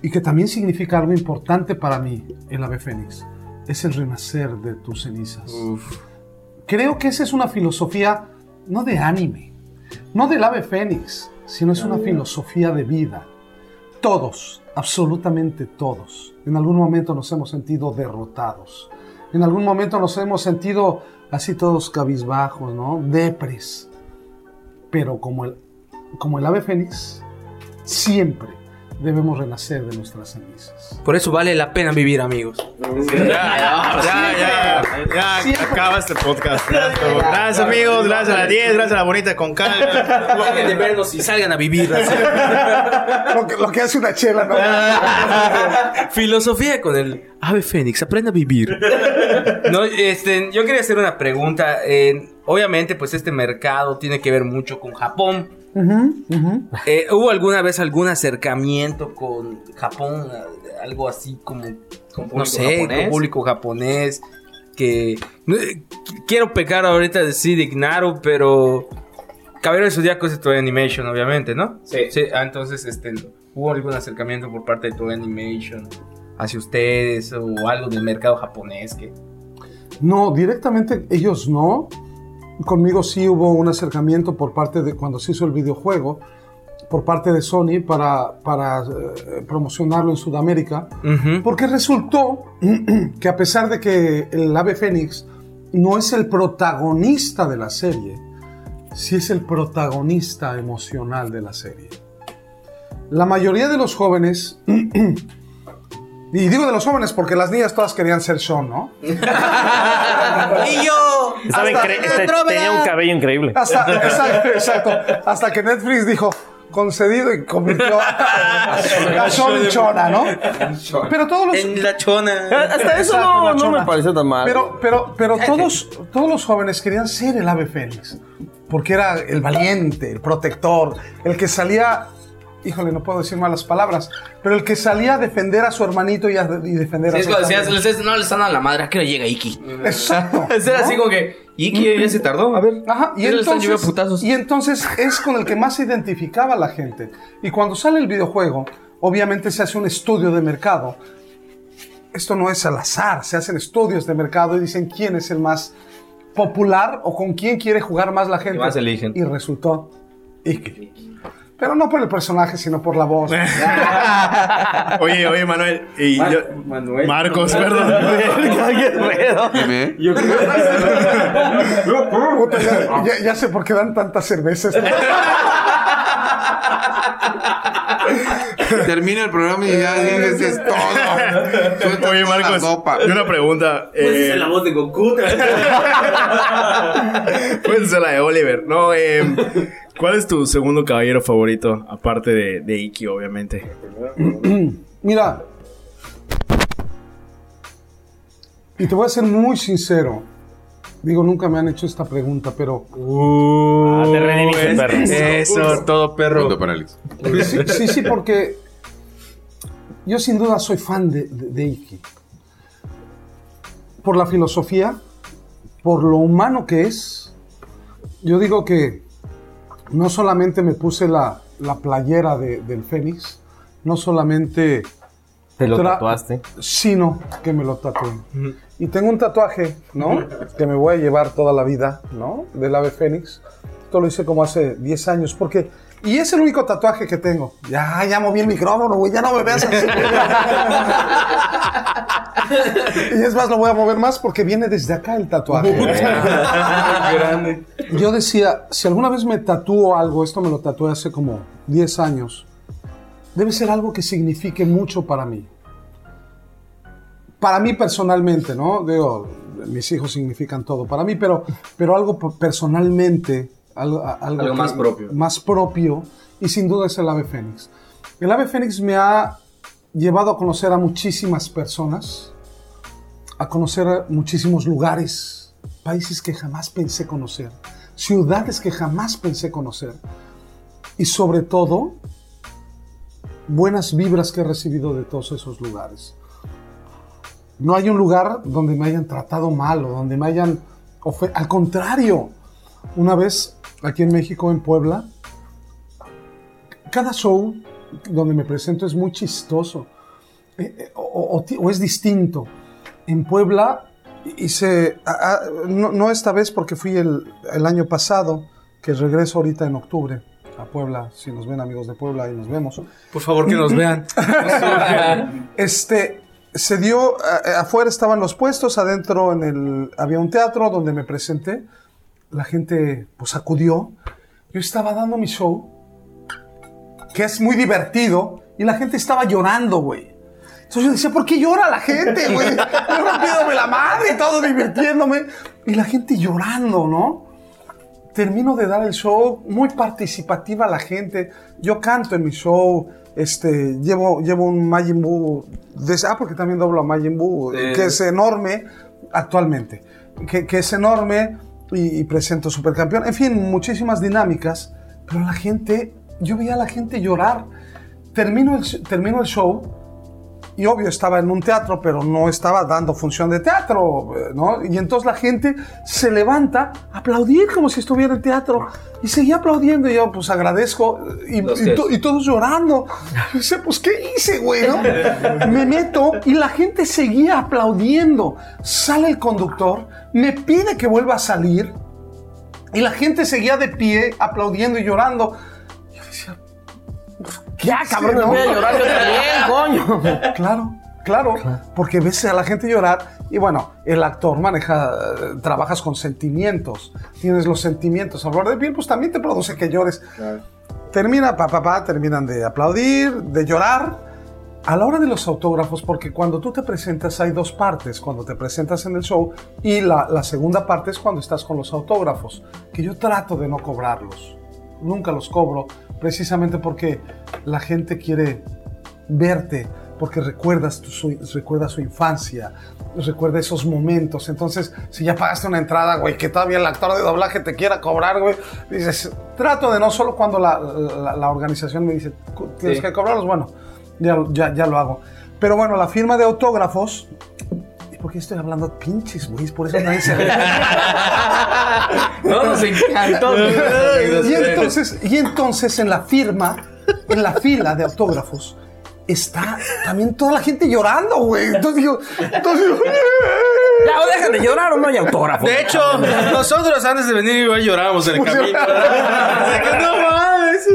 y que también significa algo importante para mí, el ave fénix, es el renacer de tus cenizas. Creo que esa es una filosofía no de anime, no del ave fénix, sino es una filosofía de vida. Todos, absolutamente todos, en algún momento nos hemos sentido derrotados. En algún momento nos hemos sentido así todos cabizbajos, ¿no? Depres. Pero como el, como el ave fénix, siempre debemos renacer de nuestras cenizas. Por eso vale la pena vivir, amigos. Ya, ya, ya, ya acaba este podcast. Gracias, amigos. Gracias a la 10, gracias a la bonita con calma. Dejen de vernos y salgan a vivir. Lo que, lo que hace una chela, ¿no? Filosofía con el ave fénix, aprende a vivir. No, este, yo quería hacer una pregunta. Eh, obviamente, pues este mercado tiene que ver mucho con Japón. Eh, ¿Hubo alguna vez algún acercamiento con Japón? Algo así como, no público sé, japonés? con público japonés. Que no, eh, qu- quiero pecar ahorita de sí de Ignaru, pero Caballero del Zodíaco es de Toei Animation, obviamente, ¿no? Sí. ah, entonces, este, ¿hubo algún acercamiento por parte de Toei Animation hacia ustedes o algo del mercado japonés que... No, directamente ellos no. Conmigo sí hubo un acercamiento por parte de cuando se hizo el videojuego, por parte de Sony para, para eh, promocionarlo en Sudamérica, porque resultó que a pesar de que el ave fénix no es el protagonista de la serie, sí es el protagonista emocional de la serie. La mayoría de los jóvenes, y digo de los jóvenes porque las niñas todas querían ser Sean, ¿no? ¡Y yo! Estaba incre- tenía un cabello increíble. Hasta, exacto, exacto. Hasta que Netflix dijo concedido y convirtió a, a Sean en Chona, ¿no? Pero todos los, En la chona. Hasta eso no, me pareció tan mal. Pero, pero, pero todos, todos los jóvenes querían ser el ave fénix. Porque era el valiente, el protector, el que salía, híjole, no puedo decir malas palabras, pero el que salía a defender a su hermanito y, a, y defender Sí, a su decías, les no, le están dando la madre, ¿a qué hora llega Iki? Exacto. Ese era ¿no? así como que, Iki ya se tardó, a ver. Ajá, y entonces, putazos. y entonces es con el que más se identificaba la gente. Y cuando sale el videojuego, obviamente se hace un estudio de mercado. Esto no es al azar, se hacen estudios de mercado y dicen quién es el más popular o con quién quiere jugar más la gente. más eligen. Y resultó Iki. Pero no por el personaje, sino por la voz. Oye, oye, Manuel. Y yo, Marcos, perdón. Dime. Puta, ya, ya- ya sé por qué dan tantas cervezas. Termina el programa y ya dices es todo. Suelta Oye, la Marcos. sopa. Y una pregunta. eh, voz de Goku. Puedes ser la de Oliver. No, eh, ¿cuál es tu segundo caballero favorito? Aparte de, de Iki, obviamente. Mira. Y te voy a ser muy sincero. Digo, nunca me han hecho esta pregunta, pero Ah, te redimiste, perro. Eso, todo perro. Punto para Alex. sí, sí, sí, porque yo sin duda soy fan de, de- de Iki. Por la filosofía, por lo humano que es. Yo digo que no solamente me puse la, la playera de- del Fénix, no solamente Te lo tatuaste. sino que me lo tatué. Y tengo un tatuaje, ¿no? que me voy a llevar toda la vida, ¿no? Del ave fénix. Esto lo hice como hace 10 años, porque Y es el único tatuaje que tengo. Ya, ya moví el micrófono, güey. Ya no me veas así. y es más, lo voy a mover más porque viene desde acá el tatuaje. Yo decía, si alguna vez me tatúo algo, esto me lo tatué hace como 10 años, debe ser algo que signifique mucho para mí. Para mí personalmente, ¿no? Digo, mis hijos significan todo para mí, pero, pero algo personalmente, algo, que- más propio. Más propio, y sin duda es el ave fénix. El ave fénix me ha llevado a conocer a muchísimas personas, a conocer a muchísimos lugares, países que jamás pensé conocer, ciudades que jamás pensé conocer, y sobre todo, buenas vibras que he recibido de todos esos lugares. No hay un lugar donde me hayan tratado mal o donde me hayan... Al contrario, una vez aquí en México, en Puebla, cada show donde me presento es muy chistoso eh, eh, o, o o es distinto. En Puebla hice, a- a- no, no esta vez porque fui el, el año pasado, que regreso ahorita en octubre a Puebla. Si nos ven amigos de Puebla, ahí nos vemos. Por favor, que nos vean. Este, se dio, a- afuera estaban los puestos, adentro en el, había un teatro donde me presenté. La gente, pues, acudió. Yo estaba dando mi show, que es muy divertido, y la gente estaba llorando, güey. Entonces yo decía, ¿por qué llora la gente, güey? Rompiéndome la madre y todo divirtiéndome. Y la gente llorando, ¿no? termino de dar el show, muy participativa la gente. Yo canto en mi show, este, llevo, llevo un Majin Buu, de- ah, porque también doblo a Majin Buu, Eh. que es enorme actualmente, que, que es enorme y, y presento Supercampeón. En fin, muchísimas dinámicas, pero la gente, yo veía a la gente llorar. Termino el, termino el show y obvio estaba en un teatro, pero no estaba dando función de teatro, eh, ¿no? Y entonces la gente se levanta a aplaudir como si estuviera en teatro y seguía aplaudiendo y yo pues agradezco y, y to- y todos llorando. Y dice, pues ¿qué hice, güey? no? Me meto y la gente seguía aplaudiendo. Sale el conductor, me pide que vuelva a salir y la gente seguía de pie aplaudiendo y llorando. Ya, cabrón, ¿no? voy a llorar yo también, coño. Claro, claro, porque ves a la gente llorar y bueno, el actor maneja, trabajas con sentimientos, tienes los sentimientos. Hablar de piel, pues también te produce que llores. Termina, pa, pa, pa, terminan de aplaudir, de llorar. A la hora de los autógrafos, porque cuando tú te presentas hay dos partes, cuando te presentas en el show y la, la segunda parte es cuando estás con los autógrafos, que yo trato de no cobrarlos, nunca los cobro, precisamente porque la gente quiere verte, porque recuerdas tu- su, recuerda su infancia, recuerda esos momentos. Entonces, si ya pagaste una entrada, güey, que todavía el actor de doblaje te quiera cobrar, güey, dices, trato de no solo cuando la, la- la organización me dice, "Cu- tienes Sí. que cobrarlos, bueno, ya, ya, ya lo hago. Pero bueno, la firma de autógrafos, ¿y por qué estoy hablando de pinches, güey? Por eso nadie se ve. No, nos encantó. Y entonces, y entonces en la firma, en la fila de autógrafos, está también toda la gente llorando, güey. Entonces digo, entonces digo, Ya, o dejan de llorar o no hay autógrafo. De hecho, nosotros antes de venir igual llorábamos en el camino. Así que, no mames.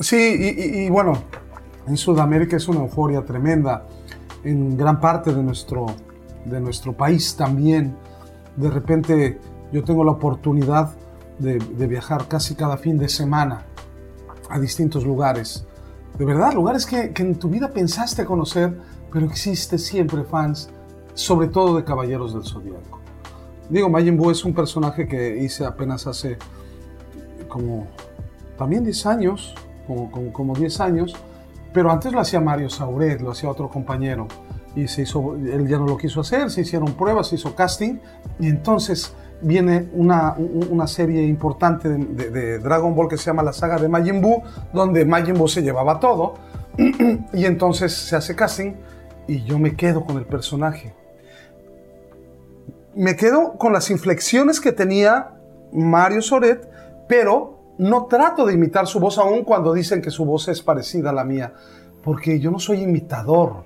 Sí, y, y- y bueno, en Sudamérica es una euforia tremenda. En gran parte de nuestro, de nuestro país también. De repente yo tengo la oportunidad de, de viajar casi cada fin de semana a distintos lugares. De verdad, lugares que, que en tu vida pensaste conocer, pero existe siempre fans, sobre todo de Caballeros del Zodíaco. Digo, Majin es un personaje que hice apenas hace como también 10 años, como, como, como 10 años, pero antes lo hacía Mario Sauret, lo hacía otro compañero, y se hizo, él ya no lo quiso hacer, se hicieron pruebas, se hizo casting, y entonces viene una, un- una serie importante de Dragon Ball que se llama la saga de Majin Buu, donde Majin Buu se llevaba todo, y entonces se hace casting, y yo me quedo con el personaje. Me quedo con las inflexiones que tenía Mario Soret, pero no trato de imitar su voz aún cuando dicen que su voz es parecida a la mía, porque yo no soy imitador.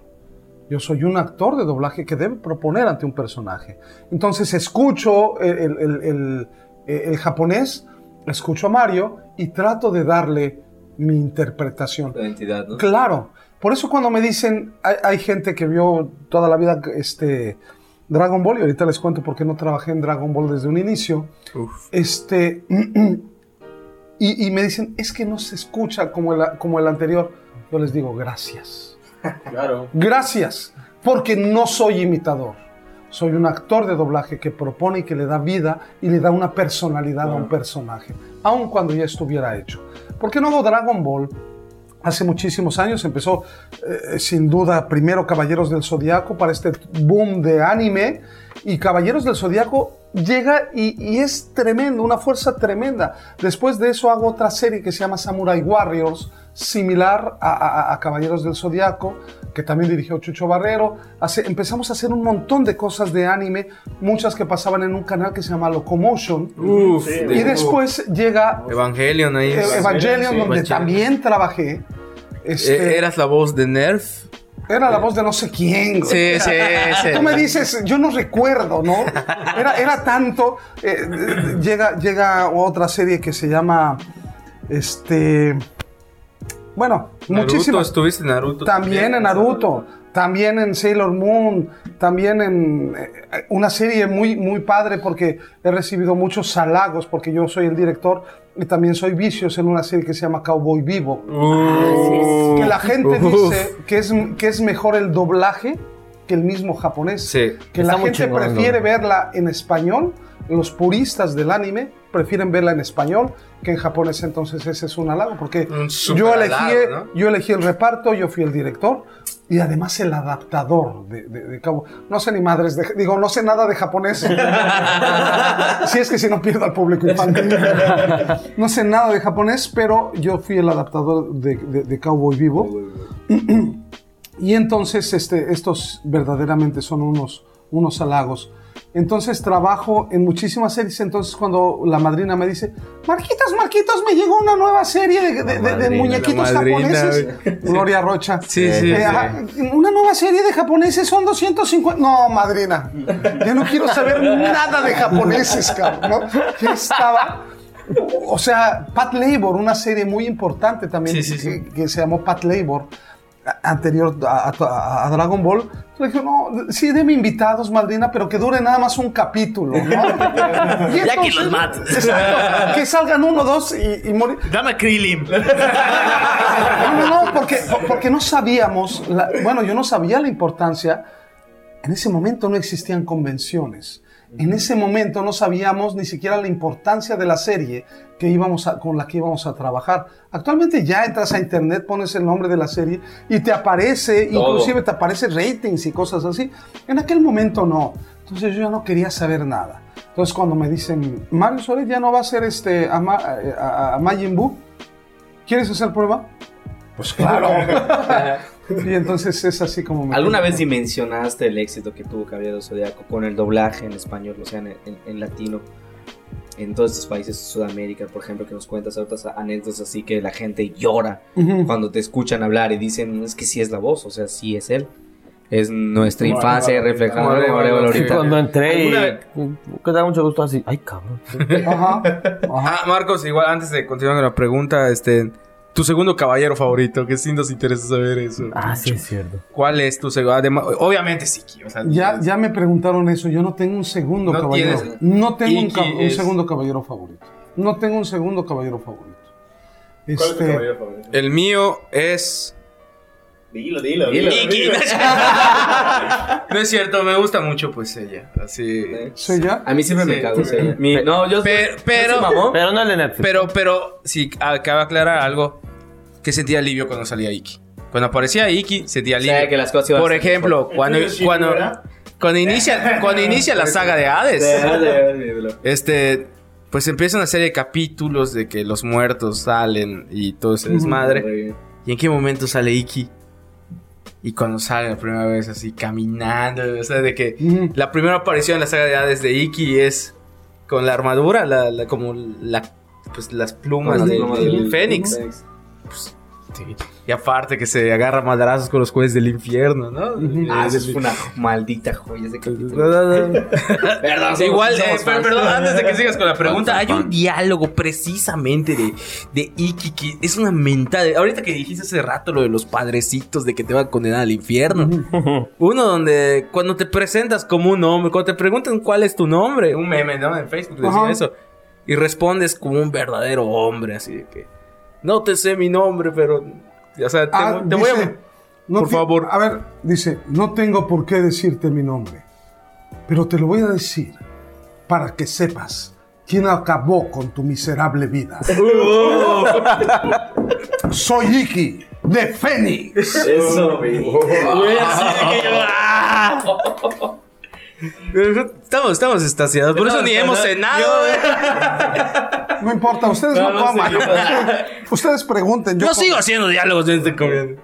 Yo soy un actor de doblaje que debe proponer ante un personaje. Entonces escucho el, el- el- japonés escucho a Mario y trato de darle mi interpretación. La identidad, ¿no? Claro. Por eso cuando me dicen, hay, hay gente que vio toda la vida este, Dragon Ball, y ahorita les cuento por qué no trabajé en Dragon Ball desde un inicio, este, y, y me dicen, es que no se escucha como el, como el anterior. Yo les digo, gracias. Claro. Gracias, porque no soy imitador. Soy un actor de doblaje que propone y que le da vida y le da una personalidad a un personaje, aun cuando ya estuviera hecho. ¿Por qué no hago Dragon Ball? Hace muchísimos años empezó, eh, sin duda, primero Caballeros del Zodiaco para este boom de anime. Y Caballeros del Zodiaco llega y, y es tremendo, una fuerza tremenda. Después de eso hago otra serie que se llama Samurai Warriors, similar a, a- a Caballeros del Zodiaco, que también dirigió Chucho Barrero. Hace- empezamos a hacer un montón de cosas de anime, muchas que pasaban en un canal que se llama Locomotion. Uf, y de- después llega Evangelion ahí. Evangelion, sí. donde Evangelion. también trabajé. Este, Eh, ¿Eras la voz de Nerf? era la voz de no sé quién. güey. Sí, sí, sí. Tú me dices, yo no recuerdo, ¿no? Era, era tanto. eh, llega, llega otra serie que se llama. Este. Bueno, Naruto, muchísimas. estuviste en Naruto. También en Naruto, también en Sailor Moon, también en eh, una serie muy, muy padre porque he recibido muchos halagos porque yo soy el director y también soy vicios en una serie que se llama Cowboy Vivo. que la gente Uf. dice que es, que es mejor el doblaje que el mismo japonés. Sí. Que la gente prefiere verla en español, los puristas del anime prefieren verla en español que en japonés, entonces ese es un halago, porque Un yo elegí, halago, ¿no? yo elegí el reparto, yo fui el director y además el adaptador de, de, de Cabo. No sé ni madres, de- digo, no sé nada de japonés. si es que si no pierdo al público infantil. no sé nada de japonés, pero yo fui el adaptador de, de, de Cowboy Vivo. Y entonces este, estos verdaderamente son unos, unos halagos. Entonces trabajo en muchísimas series. Entonces cuando la madrina me dice, Marquitos, Marquitos, me llegó una nueva serie de, de- de- de madrina, muñequitos japoneses. Gloria Rocha. Sí, sí, Eh, sí. Una nueva serie de japoneses son 250. No, madrina. Ya no quiero saber nada de japoneses, cabrón. ¿no? Ya estaba. O sea, Pat Labor, una serie muy importante también Sí, sí, que, sí. que se llamó Pat Labor, anterior a, a- a Dragon Ball. Le dije, no, sí, deme invitados, madrina, pero que dure nada más un capítulo, ¿no? Y Ya que los mates. Exacto, que salgan uno, dos y, y morir. Dame a Krillin. No, no, no, porque, porque no sabíamos, la- bueno, yo no sabía la importancia, en ese momento no existían convenciones, en ese momento no sabíamos ni siquiera la importancia de la serie que íbamos a- con la que íbamos a trabajar. Actualmente ya entras a internet, pones el nombre de la serie y te aparece, Todo. inclusive te aparece ratings y cosas así. En aquel momento no, entonces yo ya no quería saber nada. Entonces cuando me dicen, Mario Suárez ya no va a ser este, a, Ma- a- a- a Majin Buu, ¿quieres hacer prueba? Pues claro. y entonces es así como me... ¿Alguna vez dimensionaste el éxito que tuvo Caballero Zodiaco con el doblaje en español, o sea, en, en- en latino? En todos estos países de Sudamérica, por ejemplo, que nos cuentas otras anécdotas así que la gente llora Ujú. cuando te escuchan hablar y dicen, es que sí es la voz, o sea, sí es él. Es nuestra infancia reflejada sí. Cuando entré y... ¿Alguna Que da mucho gusto así. Ay, cabrón. Ajá. ajá. Ah, Marcos, igual antes de continuar con la pregunta, este, tu segundo caballero favorito, que sí nos interesa saber eso. Ah, sí, es cierto. ¿Cuál es tu segundo? Además, obviamente Siki, o sea, Ya, ya me preguntaron eso. Yo no tengo un segundo No caballero. tienes- No tengo un, segundo caballero favorito. No tengo un segundo caballero favorito. ¿Cuál es tu Este, caballero favorito? El mío es Dilo, dilo. Dilo. Iki. no es cierto, me gusta mucho pues ella, así. ¿Soy ya? A mí siempre Sí. me cago. sí. Mi- no, yo Pero- pero- soy mamón. Pero no el de Netflix. Pero, pero, sí, acaba de aclarar algo, que sentía alivio cuando salía Iki. Cuando aparecía Iki, sentía alivio. Sí, que las cosas iban Por ejemplo, mejor. cuando, ¿El tuyo, Shiki, cuando, cuando inicia, cuando inicia la saga de Hades, este, pues empieza una serie de capítulos de que los muertos salen y todo ese desmadre. ¿Y en qué momento sale Iki? Y cuando sale la primera vez así caminando, o sea, de que la primera aparición en la saga de Hades de Iki es con la armadura, la, la- como la, pues las plumas las del, plumas del del- Fénix. Y aparte que se agarra madrazos con los jueces del infierno, ¿no? Ah, eso es una maldita joya ese capítulo. Perdón, Igual, somos eh, pero, perdón, antes de que sigas con la pregunta, hay un diálogo precisamente de, de Iki que es una mentada. Ahorita que dijiste hace rato lo de los padrecitos de que te van a condenar al infierno. Uno donde cuando te presentas como un hombre, cuando te preguntan cuál es tu nombre, un meme, ¿no? En Facebook decía Ajá. eso. Y respondes como un verdadero hombre, así de que no te sé mi nombre, pero. O sea, te, Ah, te voy a. dice, no por favor. A ver, dice, no tengo por qué decirte mi nombre, pero te lo voy a decir para que sepas quién acabó con tu miserable vida. Soy Iki de Fénix. Eso, güey. Estamos, estamos estaciados, por eso ni hemos cenado. No importa, ustedes no, No, coman. ustedes pregunten. Yo sigo haciendo diálogos de este comiendo.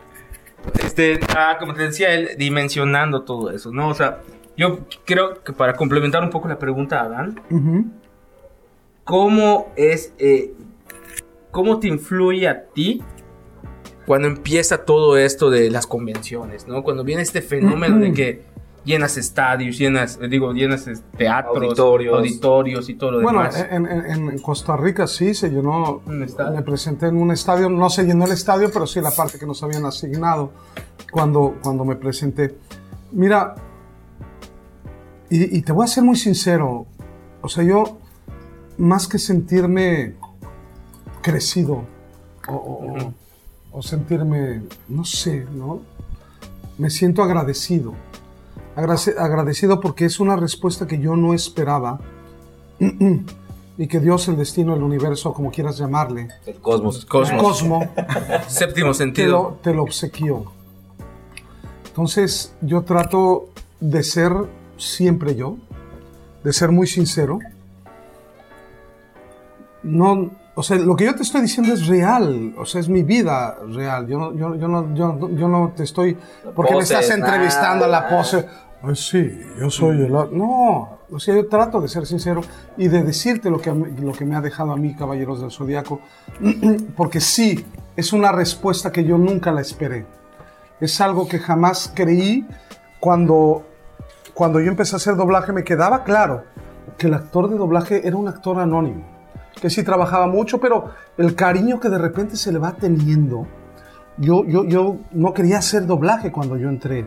Este, ah, como te decía él, dimensionando todo eso, ¿no? O sea, yo creo que para complementar un poco la pregunta a Adán. ¿cómo es, eh, cómo te influye a ti cuando empieza todo esto de las convenciones, ¿no? Cuando viene este fenómeno de que llenas estadios, llenas, digo, llenas eh, teatros, Auditorios. auditorios y todo lo Bueno, demás. en, en- en Costa Rica sí se llenó. ¿Un estadio? Me presenté en un estadio, no se llenó el estadio, pero sí la parte que nos habían asignado cuando, cuando me presenté. Mira, y, y te voy a ser muy sincero, o sea, yo más que sentirme crecido o, o- o- o sentirme, no sé, ¿no? Me siento agradecido. Agradecido porque es una respuesta que yo no esperaba y que Dios, el destino, el universo, como quieras llamarle, El cosmos. el Cosmos. cosmo, Séptimo te sentido. lo, te lo obsequió. Entonces yo trato de ser siempre yo, de ser muy sincero. No, o sea, lo que yo te estoy diciendo es real, o sea, es mi vida real. Yo no, yo, yo no, yo, yo no te estoy, porque me poses, estás entrevistando a la nada. pose. Ay, sí, yo soy el... o-". No, o sea, yo trato de ser sincero y de decirte lo que, lo que me ha dejado a mí, Caballeros del Zodiaco, porque sí, es una respuesta que yo nunca la esperé. Es algo que jamás creí cuando, cuando yo empecé a hacer doblaje, me quedaba claro que el actor de doblaje era un actor anónimo, que sí trabajaba mucho, pero el cariño que de repente se le va teniendo, yo, yo, yo no quería hacer doblaje cuando yo entré.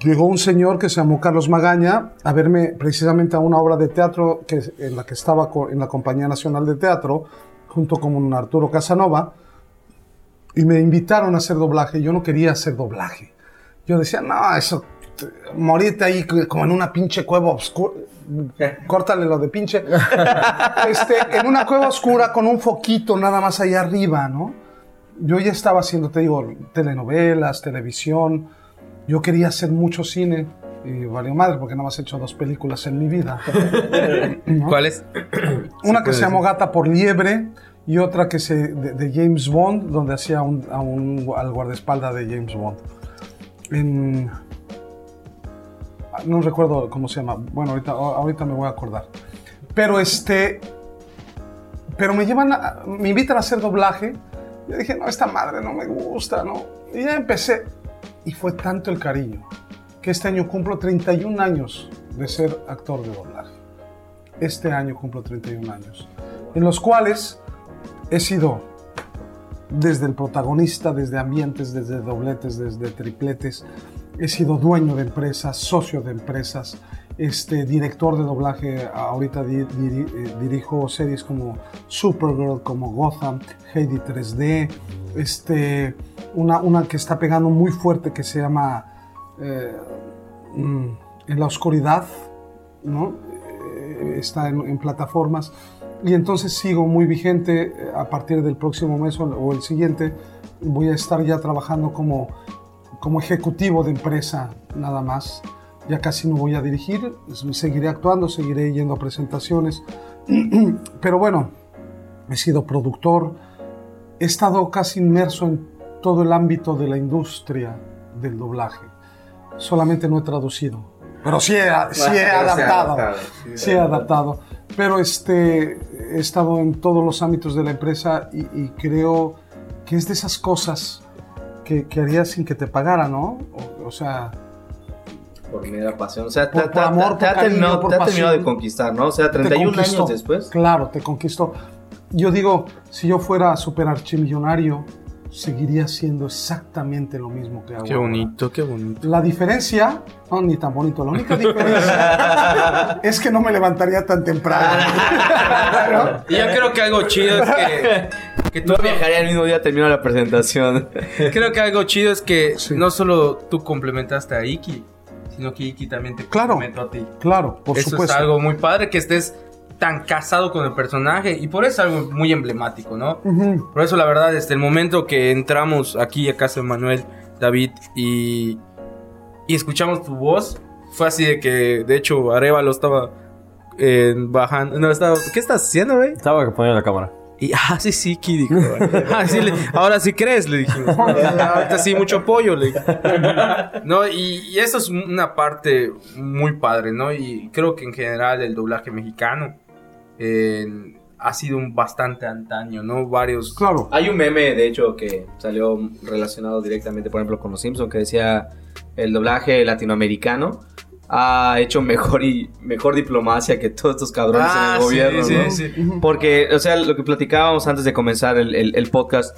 Llegó un señor que se llamó Carlos Magaña a verme precisamente a una obra de teatro que, en la que estaba en la Compañía Nacional de Teatro, junto con un Arturo Casanova, y me invitaron a hacer doblaje. Yo no quería hacer doblaje. Yo decía, no, eso, morirte ahí como en una pinche cueva oscura. Córtale lo de pinche. Este, en una cueva oscura con un foquito nada más allá arriba, ¿no? Yo ya estaba haciendo, te digo, telenovelas, televisión. Yo quería hacer mucho cine. Y valió madre porque nada más he hecho dos películas en mi vida. ¿no? ¿Cuál es? Una que se llamó Gata por Liebre y otra que se de, de James Bond, donde hacía un, a un- al guardaespaldas de James Bond. En, no recuerdo cómo se llama. Bueno, ahorita, ahorita me voy a acordar. Pero este, pero me llevan, me invitan a hacer doblaje. Yo dije, no, esta madre no me gusta, ¿no? Y ya empecé. Y fue tanto el cariño que este año cumplo 31 años de ser actor de doblaje. Este año cumplo 31 años. En los cuales he sido desde el protagonista, desde ambientes, desde dobletes, desde tripletes. He sido dueño de empresas, socio de empresas, este, director de doblaje. Ahorita eh, dirijo series como Supergirl, como Gotham, Heidi 3D, este, una, una que está pegando muy fuerte que se llama eh, mm, En la oscuridad, ¿no? Eh, está en, en plataformas. Y entonces sigo muy vigente eh, a partir del próximo mes o el siguiente. Voy a estar ya trabajando como, como ejecutivo de empresa nada más. Ya casi no voy a dirigir, seguiré actuando, seguiré yendo a presentaciones. Pero bueno, he sido productor, he estado casi inmerso en todo el ámbito de la industria del doblaje. Solamente no he traducido. Pero sí he, sí he adaptado. Sí he adaptado. Pero este, he estado en todos los ámbitos de la empresa y, y creo que es de esas cosas que, que harías sin que te pagaran, ¿no? O, o sea, Por mera pasión. O sea, te, Por- te- por amor, te- por cariño, terminado, por te ha terminado de conquistar, ¿no? O sea, te 31 conquistó. años después. Claro, te conquistó. Yo digo, si yo fuera super archimillonario, seguiría haciendo exactamente lo mismo que hago. Qué ahora. bonito, qué bonito. La diferencia, no, ni tan bonito, la única diferencia es que no me levantaría tan temprano. Y yo creo que algo chido es que, que tú No viajaría el mismo día terminó la presentación. Creo que algo chido es que Sí. no solo tú complementaste a Iki, sino que Iki también te Claro. complementó a ti. Claro, por eso supuesto. es algo muy padre que estés tan casado con el personaje y por eso es algo muy emblemático, ¿no? Ujú. Por eso la verdad, desde el momento que entramos aquí a casa de Manuel, David y, y escuchamos tu voz, fue así de que, de hecho, Arevalo estaba eh, bajando, no, estaba, ¿qué estás haciendo, güey? Estaba poniendo la cámara. Y, ah, sí, sí, Ki, dijo. Ah, sí, le- ahora sí crees, le dijimos. Ahorita sí, mucho apoyo, le dije. No, y, y eso es una parte muy padre, ¿no? Y creo que en general el doblaje mexicano eh, ha sido un bastante antaño, ¿no? Varios... Claro. Hay un meme, de hecho, que salió relacionado directamente, por ejemplo, con los Simpsons, que decía el doblaje latinoamericano ha hecho mejor y mejor diplomacia que todos estos cabrones en Ah, el sí, gobierno, sí, ¿no? sí. Porque, o sea, lo que platicábamos antes de comenzar el, el- el podcast,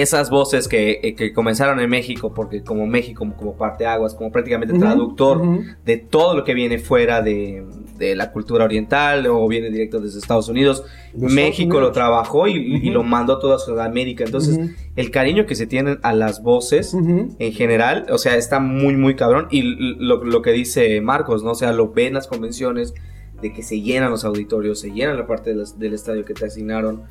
esas voces que, eh, que comenzaron en México, porque como México, como, como parteaguas, como prácticamente traductor de todo lo que viene fuera de, de la cultura oriental o viene directo desde Estados Unidos, México lo trabajó y, lo mandó a toda Sudamérica. Entonces, el cariño que se tienen a las voces en general, o sea, está muy, muy cabrón. Y lo, lo que dice Marcos, ¿no? O sea, lo ven las convenciones de que se llenan los auditorios, se llenan la parte de las- del estadio que te asignaron.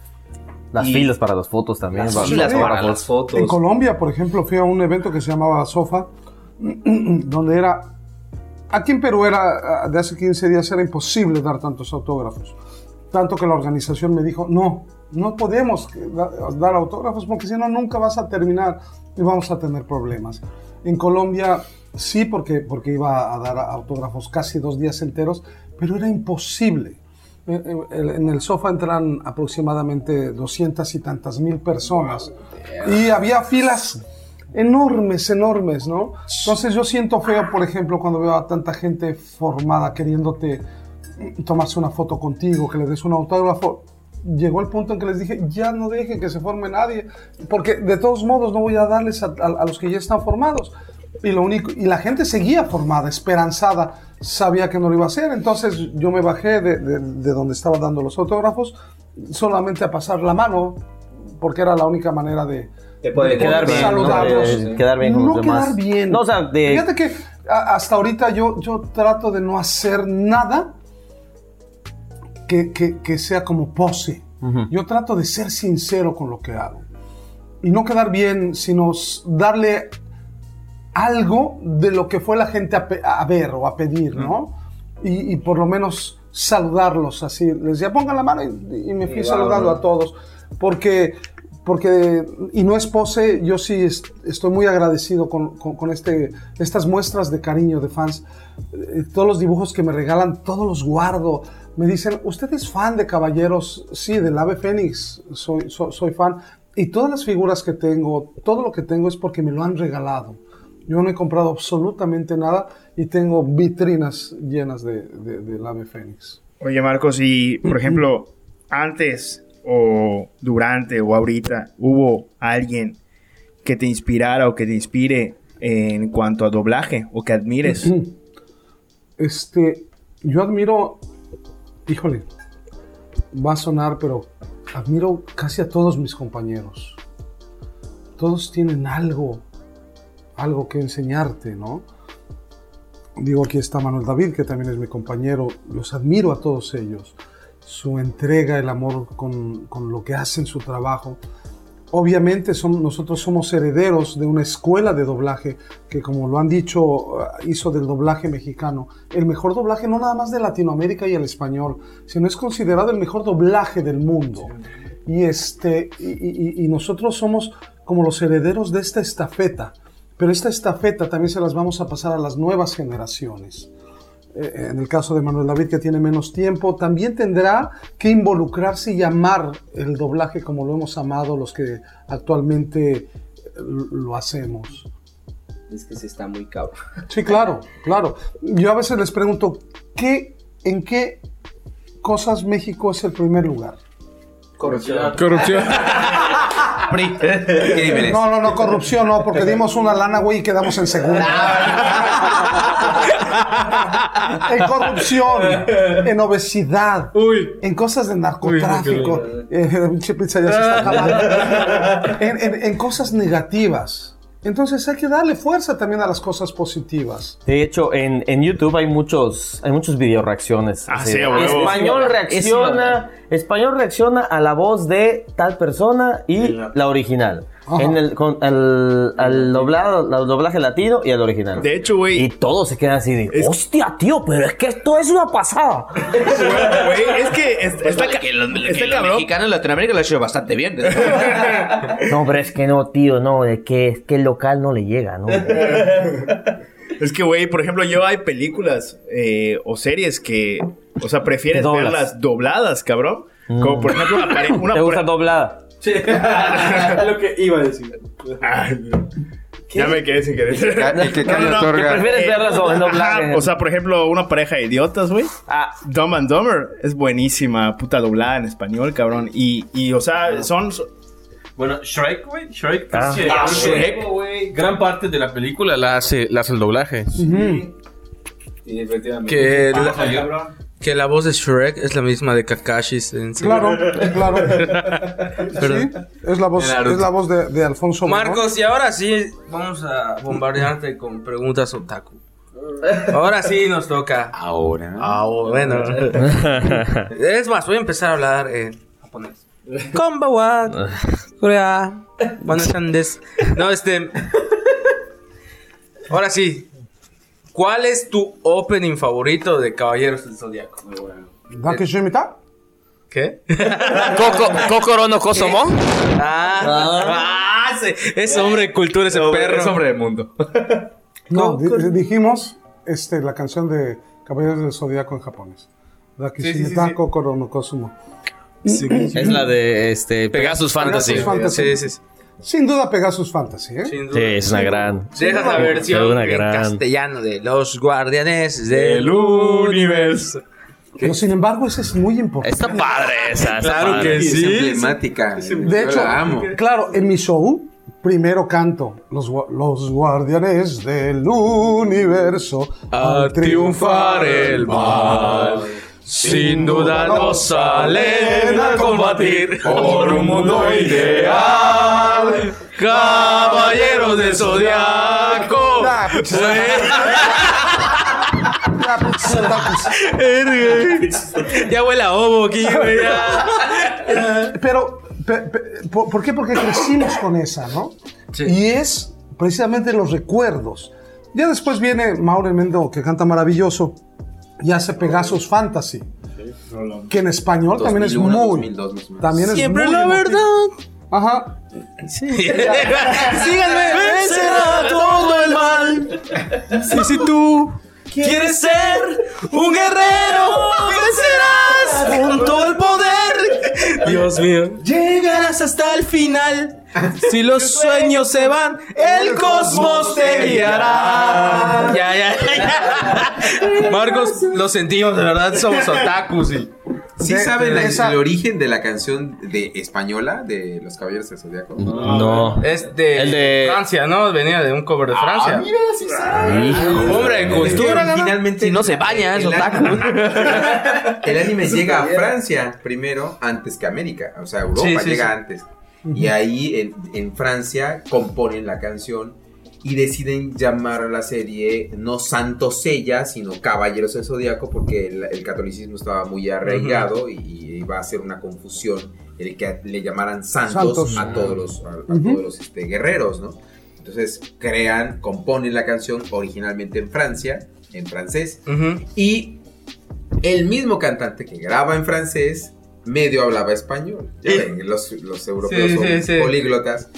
Las Y- filas para las fotos también. Las filas para las fotos. En Colombia, por ejemplo, fui a un evento que se llamaba SOFA, donde era... Aquí en Perú era, ah, de hace 15 días, era imposible dar tantos autógrafos. Tanto que la organización me dijo, no, no podemos da- dar autógrafos porque si no nunca vas a terminar y vamos a tener problemas. En Colombia sí, porque, porque iba a dar autógrafos casi dos días enteros, pero era imposible. En, el sofá entran aproximadamente 200 y tantas mil personas y había filas enormes, enormes, ¿no? Entonces yo siento feo, por ejemplo, cuando veo a tanta gente formada queriéndote tomarse una foto contigo, que le des un autógrafo. Llegó el punto en que les dije, ya no dejen que se forme nadie, porque de todos modos no voy a darles a los que ya están formados. Y, lo único, y la gente seguía formada, esperanzada, sabía que no lo iba a hacer. Entonces yo me bajé de, de- de donde estaba dando los autógrafos solamente a pasar la mano, porque era la única manera de, Te puede Quedar bien, ¿no? saludarlos. De- quedar bien con no los demás. quedar bien. No, o sea, de- Fíjate que hasta ahorita yo, yo trato de no hacer nada que, que- que sea como pose. Yo trato de ser sincero con lo que hago. Y no quedar bien, sino darle algo de lo que fue la gente a, a ver o a pedir, ¿no? Y, y por lo menos saludarlos así. Les decía, pongan la mano y, y me fui Y saludando a todos. Porque, porque, y no es pose, yo sí es- estoy muy agradecido con, con- con este, estas muestras de cariño de fans. Eh, todos los dibujos que me regalan, todos los guardo. Me dicen, ¿usted es fan de Caballeros? Sí, del Ave Fénix, soy, soy, soy fan. Y todas las figuras que tengo, todo lo que tengo es porque me lo han regalado. Yo no he comprado absolutamente nada y tengo vitrinas llenas de, de- del Ave Fénix. Oye, Marcos, y por ejemplo, antes o durante o ahorita, ¿hubo alguien que te inspirara o que te inspire en cuanto a doblaje o que admires? Este, yo admiro, híjole, va a sonar, pero admiro casi a todos mis compañeros. Todos tienen algo, algo que enseñarte, ¿no? Digo, aquí está Manuel David, que también es mi compañero. Los admiro a todos ellos. Su entrega, el amor con, con lo que hacen su trabajo. Obviamente son, nosotros somos herederos de una escuela de doblaje que, como lo han dicho, eh, hizo del doblaje mexicano el mejor doblaje no nada más de Latinoamérica y el español, sino es considerado el mejor doblaje del mundo. Y, este, y, y- y nosotros somos como los herederos de esta estafeta, pero esta estafeta también se las vamos a pasar a las nuevas generaciones. eh, en el caso de Manuel David que tiene menos tiempo, también tendrá que involucrarse y amar el doblaje como lo hemos amado los que actualmente eh, lo hacemos. Es que se está muy cabrón. Sí, claro, claro. Yo a veces les pregunto, ¿qué, ¿en qué cosas México es el primer lugar? Corrupción. No, no, no, corrupción no, porque dimos una lana, güey, y quedamos en segunda. en corrupción, en obesidad, en cosas de narcotráfico. Eh, en cosas negativas. Entonces hay que darle fuerza también a las cosas positivas. De hecho, en, en YouTube hay muchos, hay muchos video reacciones. Ah, sí. Español Es reacciona, español reacciona a la voz de tal persona y la original. Ajá. En el, con, al, al doblado, al doblaje latino y al original. De hecho, güey. y todos se quedan así de, Es- hostia, tío, pero es que esto es una pasada. Güey, es que es- está, ca- está cabrón. mexicano en Latinoamérica lo ha hecho bastante bien. No, pero es que no, tío, no, de que es que el local no le llega, ¿no? Es que, güey, por ejemplo, yo hay películas eh, o series que, o sea, prefieres Que verlas dobladas, cabrón. Como por ejemplo una. Una ¿Te gusta doblada? lo que iba a decir. Ay, Ya me quedé sin querer. El que calla No, no, no, otorga. ¿Prefieres verlas en Ajá, doblaje? o sea, por ejemplo, una pareja de idiotas, güey. Ah, Dumb and Dumber es buenísima, puta doblada en español, cabrón. Y, y o sea, son. son- Bueno, Shrek, güey. Shrek. Ah. sí, Ah, Shrek, güey. Gran parte de la película la hace, la hace el doblaje. Y efectivamente. Que Ah, la, cabrón. Que la voz de Shrek es la misma de Kakashi. En Claro, claro. Sí, es la voz, es la voz de, de Alfonso. Marcos, y ahora sí vamos a bombardearte con preguntas otaku. Ahora sí nos toca. Ahora. Ah, bueno. es más, voy a empezar a hablar en japonés. Konbawa, Korea. No, este. Ahora sí. ¿Cuál es tu opening favorito de Caballeros del Zodiaco? ¿Dake Shimita? ¿Qué? Coco, Kokoro no Kosomo. Ah, ah, sí, es hombre de cultura ese perro. Es hombre del mundo. No, di- dijimos este, la canción de Caballeros del Zodíaco en japonés. Dake Sí, sí, Shimita sí, sí. Kokoro no Kosumo. Es la de este Pegasus Fantasy. Pegasus Fantasy. Sí, sí, sí. Sin duda Pegasus Fantasy, ¿eh? Sin duda. Sí, es una gran. Dejas la versión una en gran. castellano de Los Guardianes del Universo. Pero sin embargo, ese es muy importante. Está padre esa. está Claro padre. que Es sí. emblemática. De Yo hecho, la amo. claro, en mi show primero canto los, los guardianes del universo A triunfar el mal. Sin duda nos salen a combatir por un mundo ideal. Caballeros del Zodiaco. Ya, huele a ovo aquí, güey. Pero, pe- pe- ¿por, por qué? Porque crecimos con esa, ¿no? Sí. Y es precisamente los recuerdos. Ya después viene Mauro Mendo, que canta maravilloso, y hace Pegasus Fantasy. Que en español también es 2001, muy. 2002 más o menos. También es Siempre muy la emotivo. verdad. Ajá. Síganme, vencerá todo el mal. Si, si tú quieres ser un guerrero, vencerás con todo el poder. Dios mío. Llegarás hasta el final. Si los sueños se van, el cosmos te guiará. Ya, ya, ya. Marcos, lo sentimos, de verdad, somos otakus y. ¿Sí De- saben de la- esa- el origen de la canción de española de Los Caballeros del Zodiaco? No. Es de, El de- Francia, ¿no? Venía de un cover de Francia. Hombre de cultura, ¿no? Finalmente Si no se baña, es el otaku. El anime llega a Francia primero antes que América. O sea, Europa Sí, sí, llega sí. antes. Y ahí en, en Francia componen la canción y deciden llamar a la serie no Santos Sella, sino Caballeros del Zodiaco, porque el, el catolicismo estaba muy arraigado y, y iba a ser una confusión el que le llamaran santos, Santos. a todos los, a, todos los este, guerreros, ¿no? Entonces crean, componen la canción originalmente en Francia, en francés, y el mismo cantante que graba en francés medio hablaba español. Ya ven, los, los europeos Sí, son sí, sí. políglotas.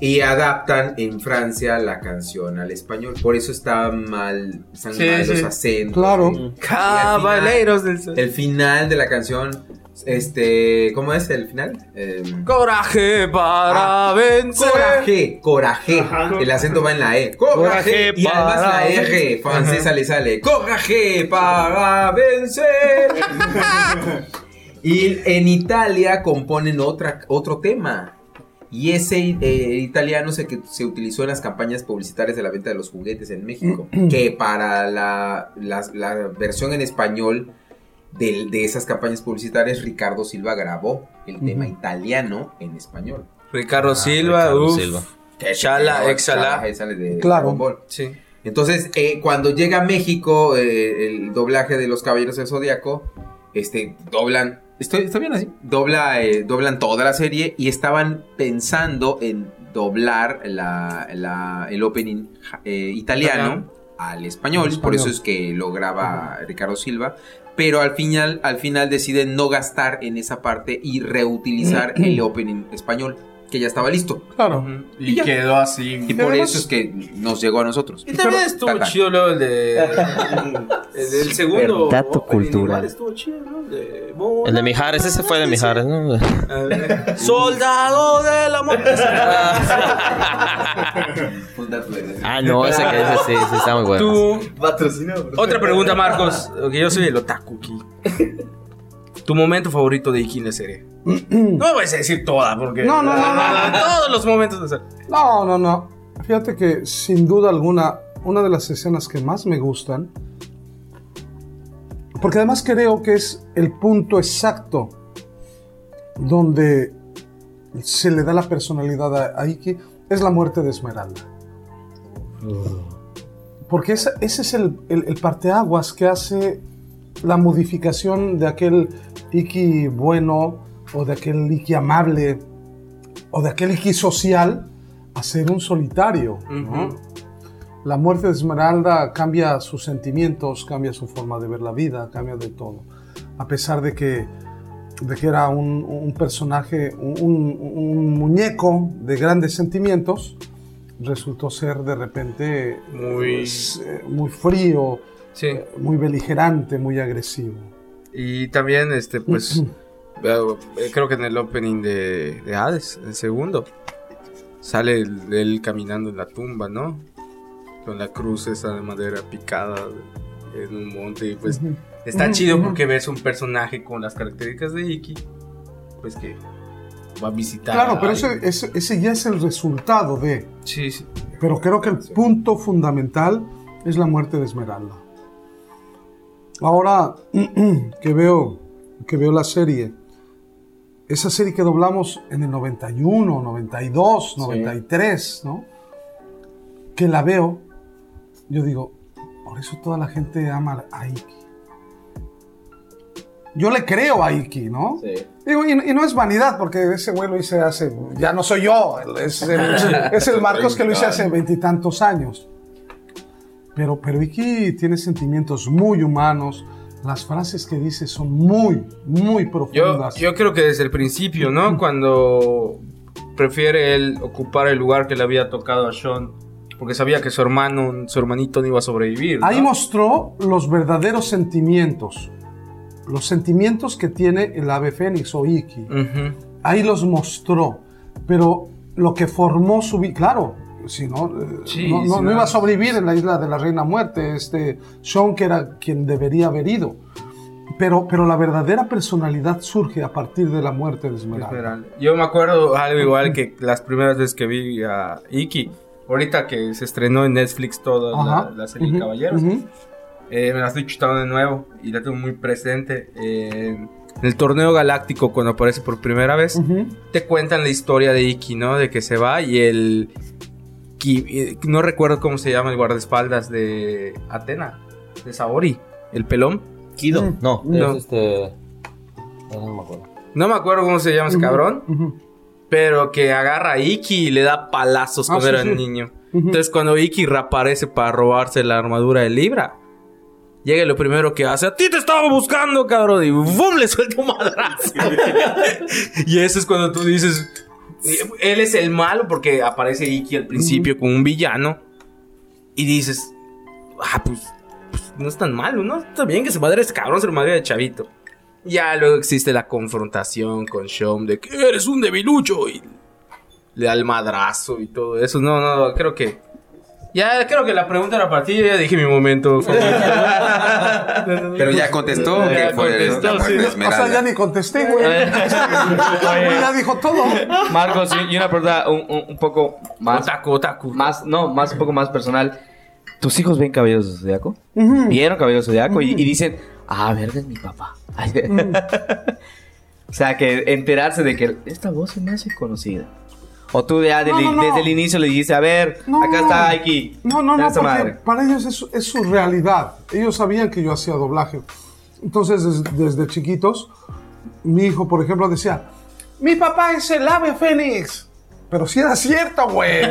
Y adaptan en Francia la canción al español. Por eso está mal, están Sí, mal sí. los acentos. Claro. Caballeros del Sol. El final de la canción, este, ¿cómo es el final? Em, Coraje para Ah, vencer. Coraje, coraje. El acento va en la E. Coraje. Coraje y además para la R francesa le sale. Coraje para vencer. y en Italia componen otra, otro tema. Y ese eh, italiano se, que se utilizó en las campañas publicitarias de la venta de los juguetes en México. que para la, la- la versión en español del- de, esas campañas publicitarias, Ricardo Silva grabó el tema italiano en español. Ricardo Silva, Ah, Ricardo uff. Silva. Chala, exhala. Exhala de Claro. Sí. Entonces, eh, cuando llega a México eh, el doblaje de los Caballeros del Zodíaco, este, doblan, ¿estoy, estoy bien así? Dobla, eh, doblan toda la serie y estaban pensando en doblar la, la- el opening eh, italiano al español, por eso es que lo graba Ricardo Silva. Pero al final, al final deciden no gastar en esa parte y reutilizar el opening español, que ya estaba listo. Claro. Y quedó así. Y por además- eso es que nos llegó a nosotros. Y también estuvo Tata. chido luego el de. el del segundo. Dato cultural. igual Estuvo chido, ¿no? El de. El de Mijares, ese fue de Mijares, ¿no? Soldado del amor. Ah, no, ese que ese sí, sí está muy bueno. Tú. Otra pregunta, Marcos. Que yo soy el otaku aquí. ¿Tu momento favorito de Iki en la serie? no vas a decir toda, porque. No, no, no, no. Todos los momentos de serie. No, no, no. Fíjate que sin duda alguna, una de las escenas que más me gustan, porque además creo que es el punto exacto donde se le da la personalidad a, Iki, es la muerte de Esmeralda. Porque esa- ese es el, el, el parteaguas que hace la modificación de aquel Iki bueno o de aquel Iki amable o de aquel Iki social a ser un solitario. ¿no? La muerte de Esmeralda cambia sus sentimientos, cambia su forma de ver la vida, cambia de todo. A pesar de que, de que era un, un personaje, un, un muñeco de grandes sentimientos, resultó ser de repente Muy- pues, eh, muy frío, Sí. muy beligerante, muy agresivo. Y también, este, pues. eh, creo que en el opening de, de Hades, el segundo. Sale el- él caminando en la tumba, ¿no? Con la cruz esa de madera picada en un monte. Y pues está chido porque ves un personaje con las características de Iki. Pues que va a visitar. Claro, a pero ese, ese, ese ya es el resultado de... Sí, sí. Pero creo que el punto fundamental es la muerte de Esmeralda. Ahora que veo, que veo la serie, esa serie que doblamos en el 91, 92, 93, ¿no? Que la veo, yo digo, por eso toda la gente ama a Iki. Yo le creo a Iki, ¿no? Digo, y, y no es vanidad, porque ese güey lo hice hace. Ya no soy yo, es el, es el Marcos que lo hice hace veintitantos años. Pero, pero Iki tiene sentimientos muy humanos. Las frases que dice son muy, muy Yo, profundas. yo creo que desde el principio, ¿no? Cuando prefiere él ocupar el lugar que le había tocado a Sean. Porque sabía que su hermano, su hermanito no iba a sobrevivir. ¿no? Ahí mostró los verdaderos sentimientos. Los sentimientos que tiene el ave fénix o Iki. Ujú. Ahí los mostró. Pero lo que formó su vida, claro, no, eh, Sí, no, no- sí, no iba a no. sobrevivir en la isla de la Reina Muerte. Este Sean, que era quien debería haber ido. Pero, pero la verdadera personalidad surge a partir de la muerte de Esmeralda. Yo me acuerdo algo igual que las primeras veces que vi a Iki. Ahorita que se estrenó en Netflix toda la, la serie Ujú, Caballeros. ujú. Eh, me la estoy chutando de nuevo y la tengo muy presente. Eh, en el torneo galáctico, cuando aparece por primera vez, Ujú. te cuentan la historia de Iki, ¿no? De que se va y el. Ki- eh, no recuerdo cómo se llama el guardaespaldas de Atena, de Saori, el pelón. Kido. Mm. No, No. es este. No me acuerdo. No me acuerdo cómo se llama ese cabrón, pero que agarra a Iki y le da palazos Ah, cuando sí, era sí. niño. Entonces, cuando Iki reaparece para robarse la armadura de Libra, llega lo primero que hace, a ti te estaba buscando, cabrón, y ¡bum! le suelta un madrazo. y eso es cuando tú dices, Él es el malo porque aparece Iki al principio como un villano. Y dices, ah, pues, pues, no es tan malo, ¿no? Está bien que se madre ese cabrón, lo madre de chavito. Ya luego existe la confrontación con Shom de que eres un debilucho y le da el madrazo y todo eso. No, no, creo que. Ya creo que la pregunta era para ti, yo ya dije mi momento. Pero ya contestó Ya que fue contestó, sí. de O sea, ya ni contesté, güey. ya dijo todo. Marcos, y una pregunta un, un- un poco más, Otaku, otaku. más, no, más un poco más personal. ¿Tus hijos ven Caballeros del Zodiaco? ¿Vieron Caballeros del Zodiaco? y, y dicen, ah, verga, es mi papá. o sea, que enterarse de que esta voz se me hace conocida. O tú ya del- No, no, no. desde el inicio le dijiste, a ver, No, acá no. está Aiki. No, no, no, porque madre. para ellos es, es su realidad. Ellos sabían que yo hacía doblaje. Entonces, des- desde, chiquitos, mi hijo, por ejemplo, decía, mi papá es el ave fénix. Pero sí era cierto, güey.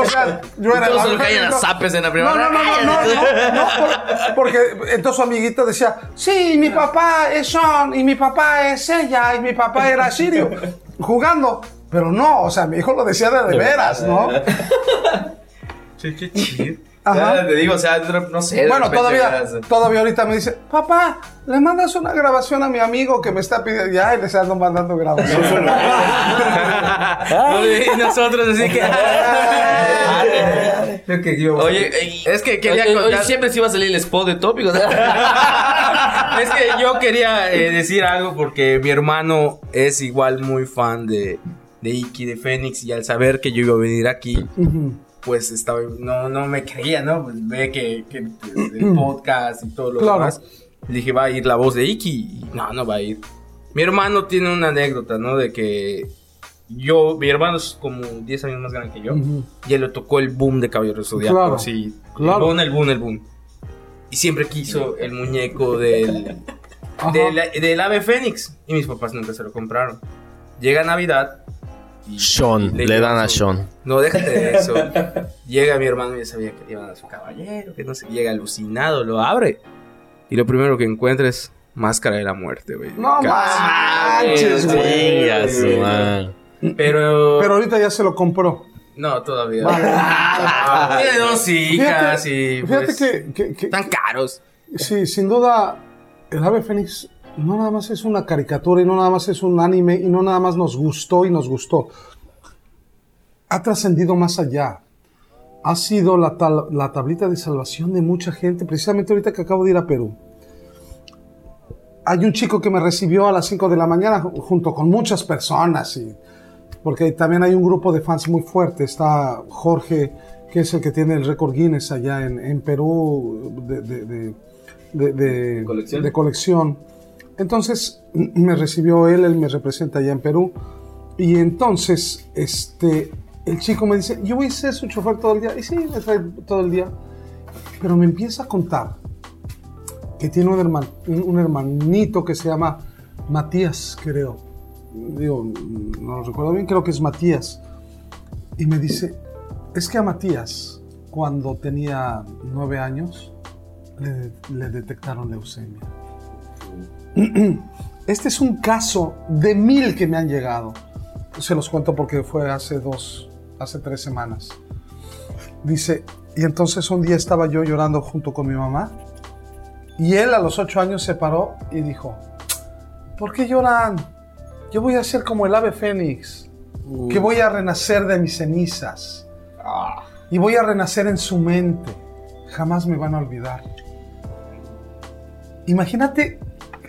O sea, yo era el todos ave se le caían fénix, a no. zapes en la No, primavera. no, no, no, no, no, no, por- porque entonces su amiguito decía, sí, mi papá es Sean, y mi papá es ella, y mi papá era Sirio, jugando. Pero no, o sea, mi hijo lo decía de, de veras, ¿no? Ajá. Ya Te digo, o sea, no sé. Bueno, todavía, verás- todavía ahorita me dice, papá, le mandas una grabación a mi amigo que me está pidiendo. Ya, y les ando mandando grabación. y nosotros así que... Oye, ey, Es que quería oye, oye, siempre sí iba a salir el spot de tópicos. es que yo quería eh, decir algo porque mi hermano es igual muy fan de, de Iki, de Fénix, y al saber que yo iba a venir aquí, pues estaba, no, no me creía, ¿no? Pues ve que, que el podcast y todo lo Claro. demás. Le dije, va a ir la voz de Iki, y no, no va a ir. Mi hermano tiene una anécdota, ¿no? De que yo, mi hermano es como 10 años más grande que yo, y él le tocó el boom de Caballero Zodiaco, Claro, así, claro. el boom, el boom, el boom. Y siempre quiso el muñeco del, del, del ave fénix. Y mis papás nunca se lo compraron. Llega Navidad. Y Sean, le llevan dan a su- Sean. No, déjate de eso. Llega mi hermano y ya sabía que le iban a su caballero. Que no sé. Llega alucinado, lo abre. Y lo primero que encuentra es Máscara de la Muerte, güey. No Casi. manches, güey. Pero, Pero ahorita ya se lo compró. No, todavía. Vale. Tiene dos hijas Fíjate, y. fíjate pues, que, que- que- Están caros. sí, sin duda, el ave fénix no nada más es una caricatura y no nada más es un anime y no nada más nos gustó y nos gustó. Ha trascendido más allá. Ha sido la, tal- la tablita de salvación de mucha gente, precisamente ahorita que acabo de ir a Perú. Hay un chico que me recibió a las 5 de la mañana ju- junto con muchas personas, y, porque también hay un grupo de fans muy fuerte. Está Jorge, que es el que tiene el récord Guinness allá en, en Perú de, de- de- de- de- ¿Colección? de colección. Entonces me recibió él, él me representa allá en Perú. Y entonces este, el chico me dice, yo voy a ser su chofer todo el día. Y sí, me trae todo el día. Pero me empieza a contar que tiene un, herman- un- hermanito que se llama Matías, creo. Digo, no lo recuerdo bien, creo que es Matías. Y me dice, es que a Matías, cuando tenía nueve años, le detectaron leucemia. Este es un caso de mil que me han llegado. Se los cuento porque fue hace dos, hace tres semanas. Dice, y entonces un día estaba yo llorando junto con mi mamá y él a los ocho años se paró y dijo, ¿por qué lloran? Yo voy a ser como el ave fénix, que voy a renacer de mis cenizas y voy a renacer en su mente. Jamás me van a olvidar. Imagínate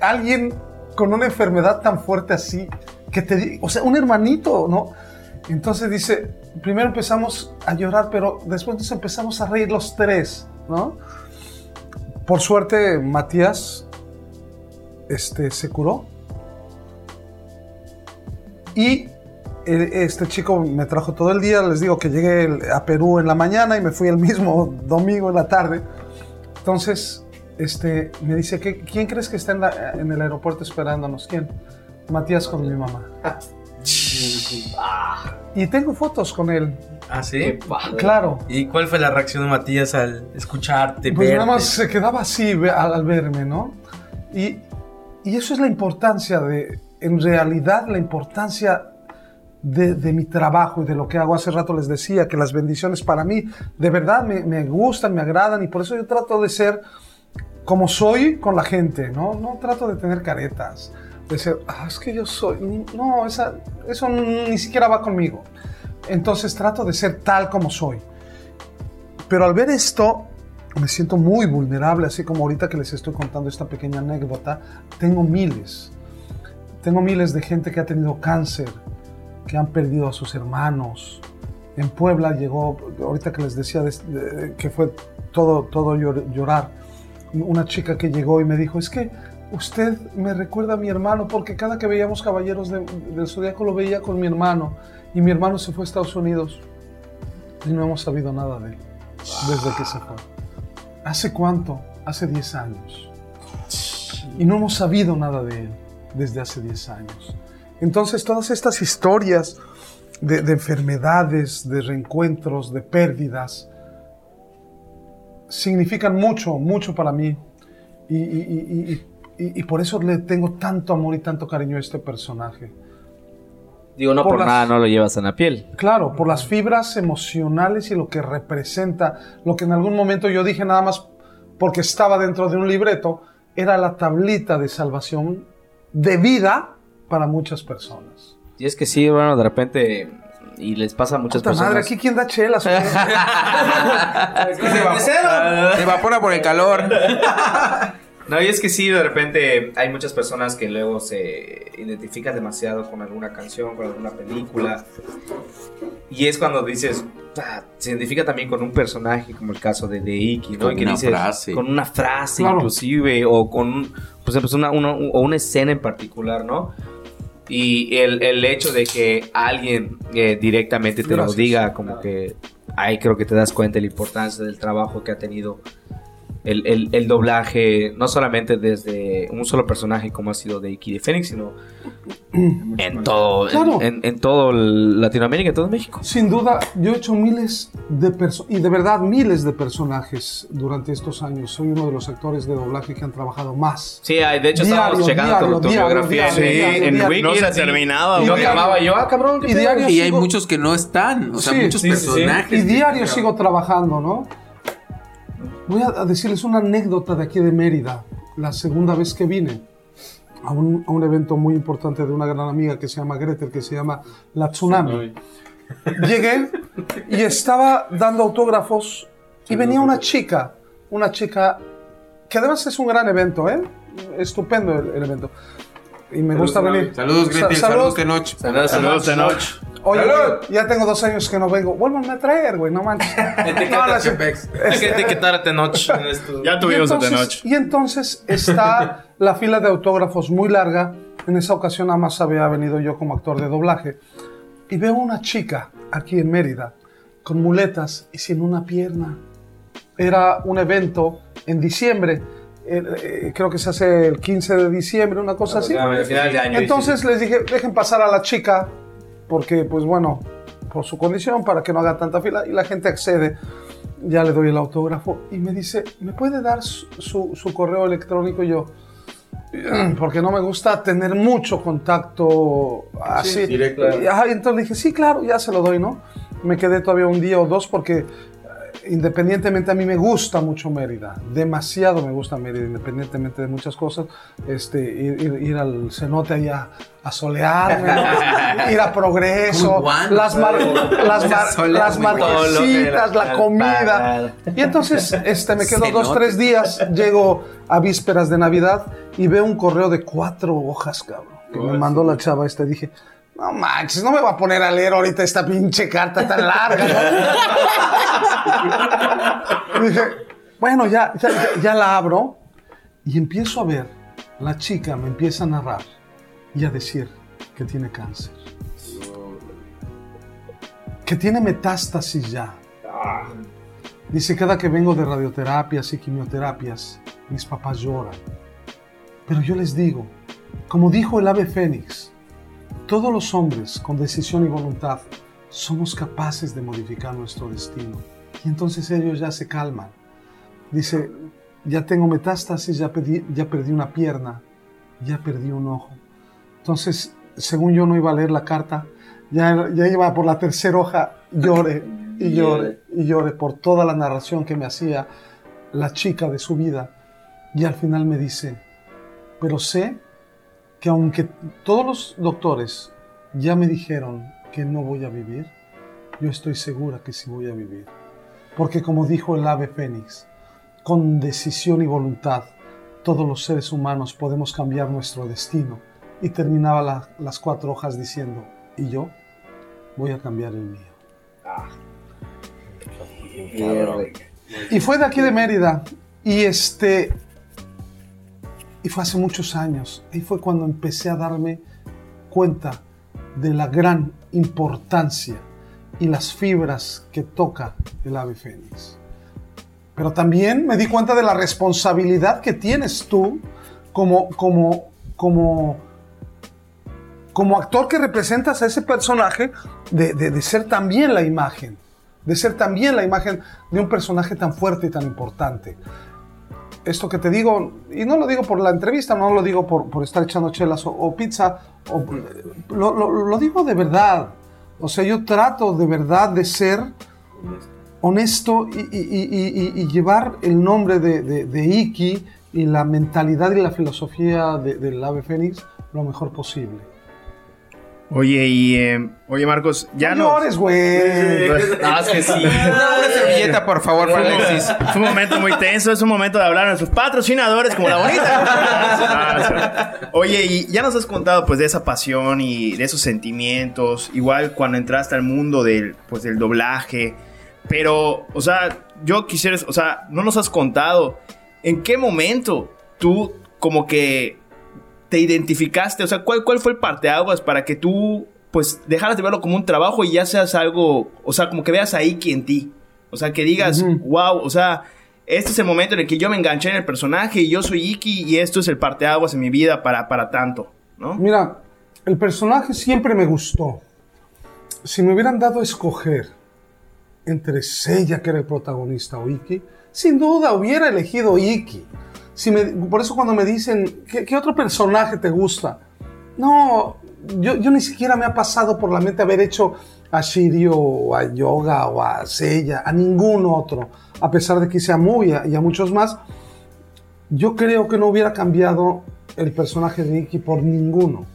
alguien con una enfermedad tan fuerte así, que te, o sea, un hermanito, ¿no? Entonces dice, primero empezamos a llorar, pero después empezamos a reír los tres, ¿no? Por suerte, Matías este, se curó. Y eh, este chico me trajo todo el día. Les digo que llegué a Perú en la mañana y me fui el mismo domingo en la tarde. Entonces, este, me dice, ¿qué- ¿quién crees que está en, la- en el aeropuerto esperándonos? ¿Quién? Matías con mi mamá. Y tengo fotos con él, ¿Ah, sí? claro. ¿Y cuál fue la reacción de Matías al escucharte? Pues nada más se quedaba así al verme, ¿no? Y, y eso es la importancia de, en realidad, la importancia de, de mi trabajo y de lo que hago. Hace rato les decía que las bendiciones para mí de verdad me, me gustan, me agradan y por eso yo trato de ser como soy con la gente, ¿no? No trato de tener caretas, de ser, ah, es que yo soy, no, esa, eso ni siquiera va conmigo. Entonces trato de ser tal como soy. Pero al ver esto, me siento muy vulnerable, así como ahorita que les estoy contando esta pequeña anécdota, tengo miles, tengo miles de gente que ha tenido cáncer, que han perdido a sus hermanos. En Puebla llegó, ahorita que les decía de- de- que fue todo, todo llor- llorar, una chica que llegó y me dijo, es que usted me recuerda a mi hermano porque cada que veíamos Caballeros de- del Zodíaco lo veía con mi hermano y mi hermano se fue a Estados Unidos y no hemos sabido nada de él desde que se fue. ¿Hace cuánto? Hace 10 años. Y no hemos sabido nada de él desde hace 10 años. Entonces todas estas historias de, de enfermedades, de reencuentros, de pérdidas, significan mucho, mucho para mí. Y, y- y- y- y- y por eso le tengo tanto amor y tanto cariño a este personaje. Digo, no Por por, las- nada no lo llevas en la piel. Claro, por las fibras emocionales y lo que representa, lo que en algún momento yo dije nada más porque estaba dentro de un libreto, era la tablita de salvación de vida para muchas personas. Y es que sí, bueno, de repente. Y les pasa a muchas Puta personas. madre, aquí quién da chelas. o qué? Se evapora por el calor. No, y es que sí, de repente hay muchas personas que luego se identifican demasiado con alguna canción, con alguna película. Y es cuando dices, "Ah", se identifica también con un personaje, como el caso de, de Iki, ¿no? Con y que una dices, frase. Con una frase, Claro. inclusive, o con pues, pues, una, una- o una escena en particular, ¿no? Y el, el hecho de que alguien eh, directamente te Gracias. lo diga, como que ahí creo que te das cuenta de la importancia del trabajo que ha tenido el, el- el doblaje, no solamente desde un solo personaje como ha sido de Iki de Fénix, sino en todo, Claro. en, en todo Latinoamérica, en todo México. Sin duda, yo he hecho miles de personas, y de verdad miles de personajes durante estos años. Soy uno de los actores de doblaje que han trabajado más. Sí, hay- de hecho Diario, estábamos checando diario, tu, tu diario, biografía diario, en-. Wiki. No se terminaba, Y no güey. acababa yo, ah, cabrón, qué Y Y hay sigo- muchos que no están, o sea, Sí, muchos sí, sí, sí. personajes. Y diario sigo trabajando, ¿no? Voy a decirles una anécdota de aquí de Mérida. La segunda vez que vine a un, a un evento muy importante de una gran amiga que se llama Gretel, que se llama La Tsunami. Llegué y estaba dando autógrafos y venía una chica, una chica que además es un gran evento, ¿eh? Estupendo el, el evento. Y me gusta venir. Saludos, Sa- Gretel. salud. Saludos, Tenoch. Saludos, Saludos Oye, ya tengo dos años que no vengo. Vuelvan a traer, güey, no manches. No, la- Chepex. Hay que etiquetarte noche. Ya tuvimos de noche. y entonces está la fila de autógrafos muy larga. En esa ocasión nada más había venido yo como actor de doblaje. Y veo una chica aquí en Mérida con muletas y sin una pierna. Era un evento en diciembre. eh, eh, creo que se hace el 15 de diciembre, una cosa así. Final de año. Entonces les dije, dejen pasar a la chica, porque pues bueno, por su condición, para que no haga tanta fila, y la gente accede. Ya le doy el autógrafo y me dice, ¿me puede dar su, su- su correo electrónico? Y yo, porque no me gusta tener mucho contacto así. directo. Y, ajá, y entonces dije, sí, claro, ya se lo doy, ¿no? Me quedé todavía un día o dos porque independientemente a mí me gusta mucho Mérida, demasiado me gusta Mérida, independientemente de muchas cosas, este, ir, ir- ir al cenote allá a solearme, ¿no? ir a Progreso, las, mar- las, mar- las marquesitas, la comida. Y entonces este, me quedo dos, tres días, llego a vísperas de Navidad y veo un correo de cuatro hojas, cabrón, que me mandó la chava esta. Y dije, no manches, no me va a poner a leer ahorita esta pinche carta tan larga. ¿no?" Y dije, bueno, ya, ya- ya la abro y empiezo a ver, la chica me empieza a narrar y a decir que tiene cáncer. Que tiene metástasis ya. Dice, cada que vengo de radioterapias y quimioterapias, mis papás lloran. Pero yo les digo, como dijo el ave fénix, todos los hombres con decisión y voluntad somos capaces de modificar nuestro destino. Y entonces ellos ya se calman. Dice, ya tengo metástasis, ya, perdí- ya perdí una pierna, ya perdí un ojo. Entonces, según yo no iba a leer la carta, Ya, ya iba por la tercera hoja, llore y llore y llore por toda la narración que me hacía la chica de su vida. Y al final me dice, pero sé que aunque todos los doctores ya me dijeron que no voy a vivir, yo estoy segura que sí voy a vivir. Porque como dijo el ave fénix, con decisión y voluntad, todos los seres humanos podemos cambiar nuestro destino. Y terminaba la- las cuatro hojas diciendo, y yo voy a cambiar el mío. Y fue de aquí de Mérida. Y este. Fue hace muchos años. Ahí fue cuando empecé a darme cuenta de la gran importancia y las fibras que toca el ave fénix. Pero también me di cuenta de la responsabilidad que tienes tú como, como, como, como actor que representas a ese personaje de- de ser también la imagen, de ser también la imagen de un personaje tan fuerte y tan importante. Esto que te digo, y no lo digo por la entrevista, no lo digo por, por estar echando chelas o, pizza, lo, lo- digo de verdad. O sea, yo trato de verdad de ser honesto y, llevar el nombre de, de, de Iki y la mentalidad y la filosofía de- del ave fénix lo mejor posible. Oye, y eh, oye Marcos, ya no no. llores, güey. No, es que sí. Una servilleta, por favor, para Alexis. Es un momento muy tenso, es un momento de hablar a nuestros patrocinadores como la bonita. Ah. Oye, y ya nos has contado pues de esa pasión y de esos sentimientos, igual cuando entraste al mundo del pues del doblaje, pero o sea, yo quisiera, o sea, no nos has contado en qué momento tú como que te identificaste, o sea, ¿cuál, cuál fue el parteaguas para que tú pues dejaras de verlo como un trabajo y ya seas algo, o sea, como que veas a Iki en ti? O sea, que digas, wow, o sea, este es el momento en el que yo me enganché en el personaje y yo soy Iki y esto es el parteaguas en mi vida para, para tanto, ¿no? Mira, el personaje siempre me gustó. Si me hubieran dado a escoger entre Seiya, que era el protagonista, o Iki, sin duda hubiera elegido Iki. Por eso cuando me dicen, ¿qué, otro personaje te gusta? No, yo, ni siquiera me ha pasado por la mente haber hecho a Shiryu, o a Yoga, o a Seiya, a ningún otro, a pesar de que hice a Mu y a- muchos más. Yo creo que no hubiera cambiado el personaje de Iki por ninguno.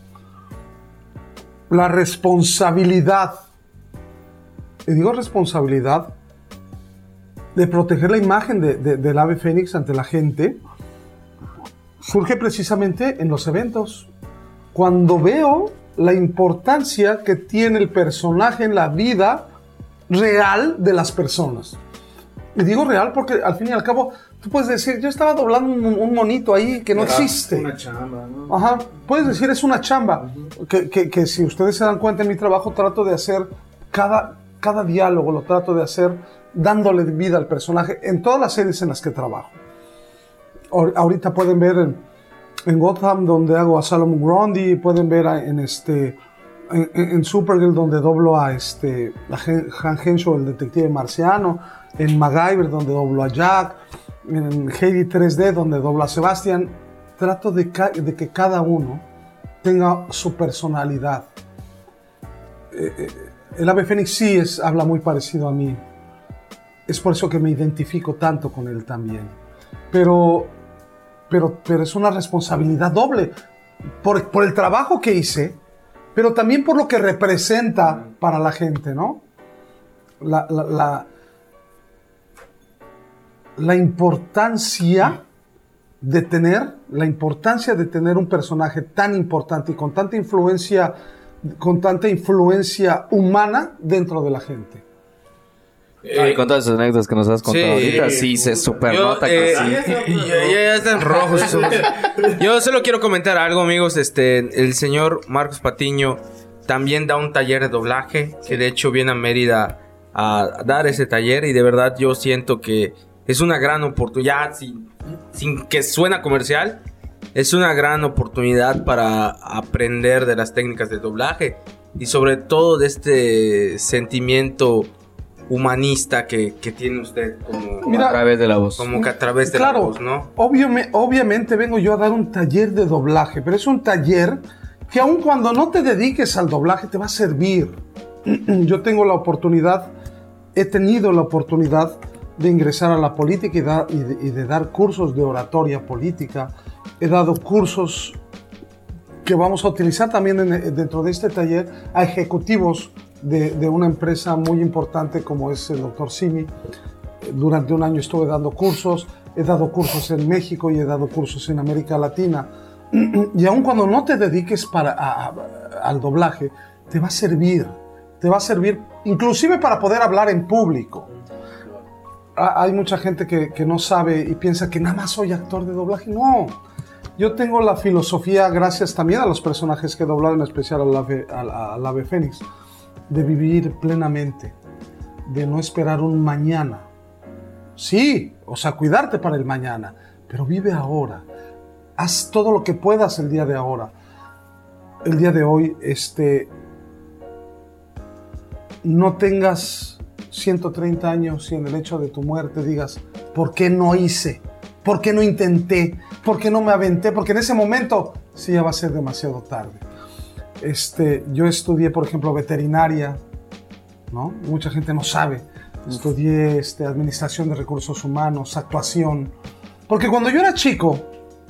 La responsabilidad, y digo responsabilidad, de proteger la imagen de- del ave fénix ante la gente, surge precisamente en los eventos. Cuando veo la importancia que tiene el personaje en la vida real de las personas. Y digo real porque al fin y al cabo, tú puedes decir, yo estaba doblando un, un monito ahí que no existe. Una chamba, ¿no? Ajá, puedes decir es una chamba. que, que- que si ustedes se dan cuenta en mi trabajo, trato de hacer cada, cada diálogo, lo trato de hacer dándole vida al personaje en todas las series en las que trabajo. Ahor- Ahorita pueden ver en, Gotham, donde hago a Salomon Grundy, pueden ver en este. En, Supergirl, donde doblo a este Han Henshaw, el detective marciano, en MacGyver, donde doblo a Jack, en Heidi 3D, donde doblo a Sebastian. Trato de que cada uno tenga su personalidad. Eh, eh, el ave fénix sí es, habla muy parecido a mí. Es por eso que me identifico tanto con él también. Pero, pero, pero es una responsabilidad doble. Por, por el trabajo que hice, pero también por lo que representa para la gente, ¿no? La, la, la, la importancia de tener, la importancia de tener un personaje tan importante y con tanta influencia, con tanta influencia humana dentro de la gente. Y con todas esas anécdotas que nos has contado Sí. ahorita, sí se super Yo, nota eh, que sí. ya, ya están rojos. Yo solo quiero comentar algo, amigos. Este, el señor Marcos Patiño también da un taller de doblaje, que de hecho viene a Mérida a dar ese taller y de verdad yo siento que es una gran oportunidad, sin, sin que suena comercial, es una gran oportunidad para aprender de las técnicas de doblaje y sobre todo de este sentimiento humanista que, que tiene usted como, Mira, a través de la voz. como que a través de claro, la voz, ¿no? obviame- obviamente vengo yo a dar un taller de doblaje, pero es un taller que aun cuando no te dediques al doblaje te va a servir. Yo tengo la oportunidad, he tenido la oportunidad de ingresar a la política y, da- y de, y de dar cursos de oratoria política. He dado cursos que vamos a utilizar también en- dentro de este taller a ejecutivos de, de una empresa muy importante como es el doctor Simi. Durante un año estuve dando cursos, he dado cursos en México y he dado cursos en América Latina. Y aun cuando no te dediques para, a- a- al doblaje, te va a servir, te va a servir inclusive para poder hablar en público. Ha- Hay mucha gente que, que no sabe y piensa que nada más soy actor de doblaje. No, yo tengo la filosofía, gracias también a los personajes que he doblado, en especial al ave, al- al ave fénix, de vivir plenamente, de no esperar un mañana. Sí, o sea, cuidarte para el mañana, pero vive ahora. Haz todo lo que puedas el día de ahora. El día de hoy, este, no tengas 130 años y en el hecho de tu muerte digas, ¿por qué no hice? ¿Por qué no intenté? ¿Por qué no me aventé? Porque en ese momento sí ya va a ser demasiado tarde. Este, yo estudié, por ejemplo, veterinaria, ¿no? Mucha gente no sabe. Estudié este, administración de recursos humanos, actuación. Porque cuando yo era chico,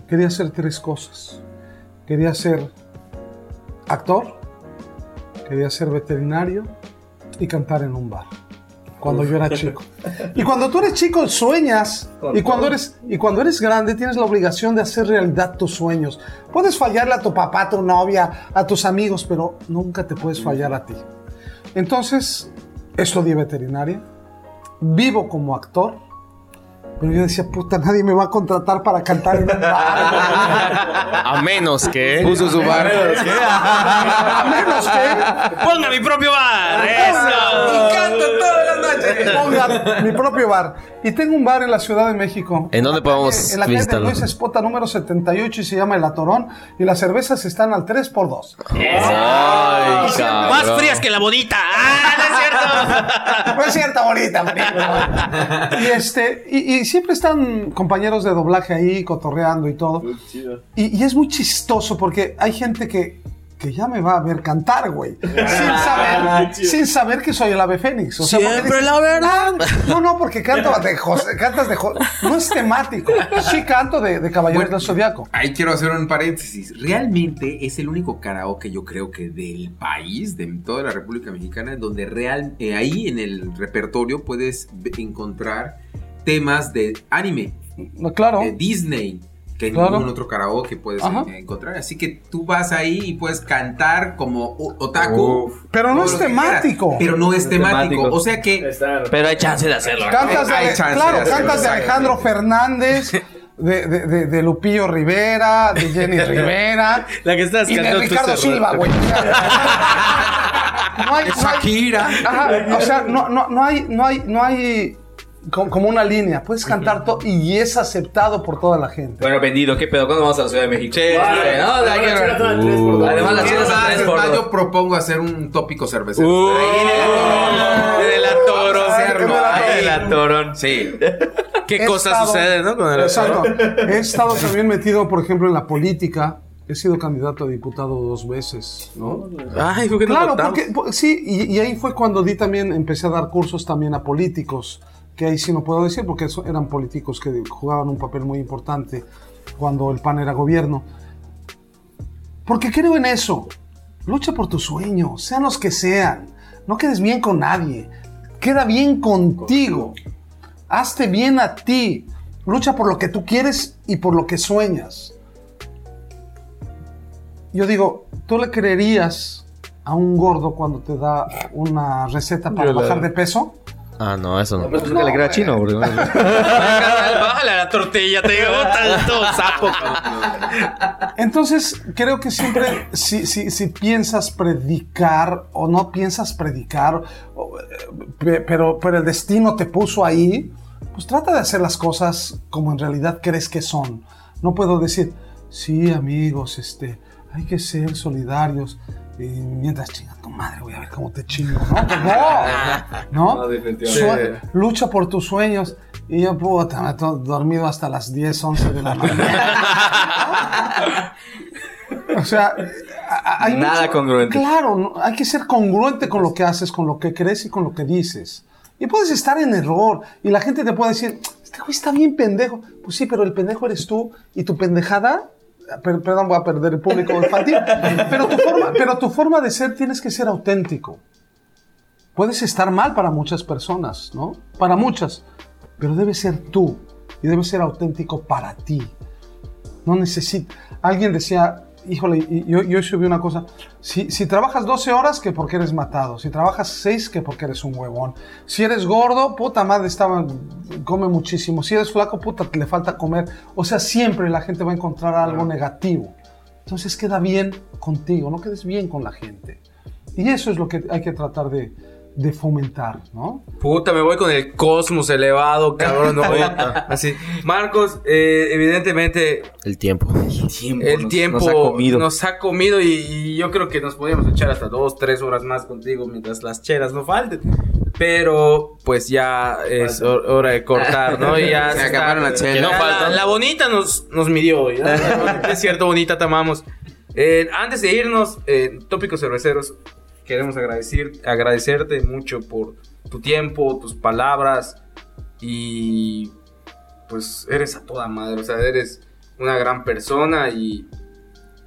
quería hacer tres cosas. Quería ser actor, quería ser veterinario y cantar en un bar. Cuando yo era chico. Y cuando tú eres chico, sueñas. Y cuando eres, y cuando eres grande, tienes la obligación de hacer realidad tus sueños. Puedes fallarle a tu papá, a tu novia, a tus amigos, pero nunca te puedes fallar a ti. Entonces, estudié veterinaria, vivo como actor, pero yo decía, puta, nadie me va a contratar para cantar en un bar. A menos que. Puso su bar. A menos que Ponga mi propio bar. Eso. canto todas las noches. ponga mi propio bar. Y tengo un bar en la Ciudad de México. ¿En dónde podemos En la calle de? Luis Espota número 78 y se llama El Atorón. Y las cervezas están al 3x2. Ay, Más frías que la bonita. ¡Ah, no es cierto! No es cierta, bonita, bonita. Y, este, y, y siempre están compañeros de doblaje ahí cotorreando y todo. Y, y es muy chistoso porque hay gente que, que ya me va a ver cantar, güey. Sin saber, sin saber que soy el ave fénix. O sea, Siempre dices, la verdad. No, no, porque canto de José, cantas de José. No es temático. Sí canto de, de Caballeros del Zodiaco. Ahí quiero hacer un paréntesis. Realmente es el único karaoke, yo creo que del país, de toda la República Mexicana, donde real, eh, ahí en el repertorio puedes encontrar temas de anime, No, claro. de Disney, que en Claro. ningún otro karaoke puedes Ajá. eh, encontrar. Así que tú vas ahí y puedes cantar como otaku. Pero no es quieras, temático. pero no es temático. temático. O sea que Pero hay chance de hacerlo. Cantas de, Hay chance claro, de hacerlo, cantas de. Alejandro Fernández, de, de, de- de Lupillo Rivera, de Jenny Rivera La que estás y de Ricardo. Silva, güey. No hay, no hay- Shakira. Ajá, o sea, no, no, no hay, no hay, no hay como una línea. Puedes cantar todo y es aceptado por toda la gente. Bueno, vendido, ¿qué pedo? ¿Cuándo vamos a la Ciudad de México? No. Uh. Además, las chelas tres por yo propongo hacer un tópico cervecero. Uh, Ahí viene la de la toro. Vamos a hacerlo. Ay, Ahí. la torón. Sí. ¿Qué He cosas estado- suceden, no? Con el- Exacto. He estado también metido, por ejemplo, en la política. He sido candidato a diputado dos veces, ¿no? Ay, ¿por qué no Claro, contamos? porque po- sí, y, y ahí fue cuando di también, empecé a dar cursos también a políticos, que ahí sí no puedo decir porque eran políticos que jugaban un papel muy importante cuando el PAN era gobierno. Porque creo en eso. Lucha por tus sueños, sean los que sean. No quedes bien con nadie. Queda bien contigo. Hazte bien a ti. Lucha por lo que tú quieres y por lo que sueñas. Yo digo, ¿tú le creerías a un gordo cuando te da una receta para bajar de peso? Ah, no, eso no. Pues que le crea chino, porque Bájale a la tortilla, te digo, todo sapo. Entonces, creo que siempre, si, si- si piensas predicar o no piensas predicar, o, eh, pe- pero, pero el destino te puso ahí, pues trata de hacer las cosas como en realidad crees que son. No puedo decir, sí, amigos, este, hay que ser solidarios. Y mientras chinga tu madre, voy a ver cómo te chingo. No, pues no. ¿no? Lucha por tus sueños. Y yo, puta, me he dormido hasta las 10, 11 de la mañana. O sea, hay Nada congruente. Claro, hay que ser congruente con lo que haces, con lo que crees y con lo que dices. Y puedes estar en error y la gente te puede decir, este güey está bien pendejo. Pues sí, pero el pendejo eres tú y tu pendejada, perdón, voy a perder el público infantil, pero tu, forma, pero tu forma de ser tienes que ser auténtico. Puedes estar mal para muchas personas, ¿no? Para muchas, pero debes ser tú y debes ser auténtico para ti. No necesita. Alguien decía, híjole, yo, yo subí una cosa. Si, si trabajas 12 horas, que porque eres matado. Si trabajas 6, que porque eres un huevón. Si eres gordo, puta madre, estaba, come muchísimo. Si eres flaco, puta, le falta comer. O sea, siempre la gente va a encontrar algo negativo. Entonces queda bien contigo, no quedes bien con la gente. Y eso es lo que hay que tratar de, de fomentar, ¿no? Puta, me voy con el cosmos elevado, cabrón. No, así. Marcos, eh, evidentemente, El tiempo. el nos- tiempo nos ha comido. nos ha comido y, y yo creo que nos podríamos echar hasta dos, tres horas más contigo mientras las cheras no falten. Pero, pues ya es hor- hora de cortar, ¿no? Y ya Se está- acabaron las chelas. no la- faltan. La, bonita nos, nos midió. ¿ya? es cierto, bonita, te amamos. Eh, antes de irnos, eh, tópicos cerveceros, queremos agradecer, agradecerte mucho por tu tiempo, tus palabras y pues eres a toda madre, o sea, eres una gran persona y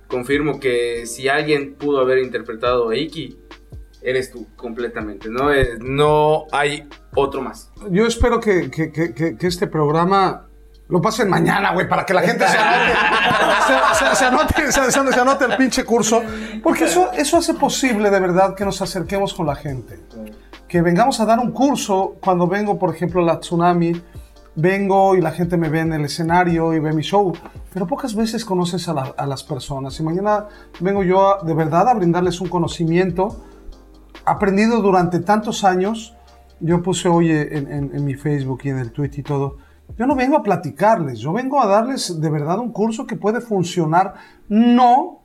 confirmo que si alguien pudo haber interpretado a Iki, eres tú completamente, ¿no? No hay otro más. Yo espero que- que- que este programa lo pasen mañana, güey, para que la gente se anote, se, se- se el pinche curso. Porque eso, eso hace posible de verdad que nos acerquemos con la gente. Que vengamos a dar un curso cuando vengo, por ejemplo, a la Tsunami. Vengo y la gente me ve en el escenario y ve mi show, pero pocas veces conoces a, la- a las personas. Y mañana vengo yo de verdad a brindarles un conocimiento aprendido durante tantos años. Yo puse hoy en, en- en mi Facebook y en el tweet y todo. Yo no vengo a platicarles, yo vengo a darles de verdad un curso que puede funcionar, no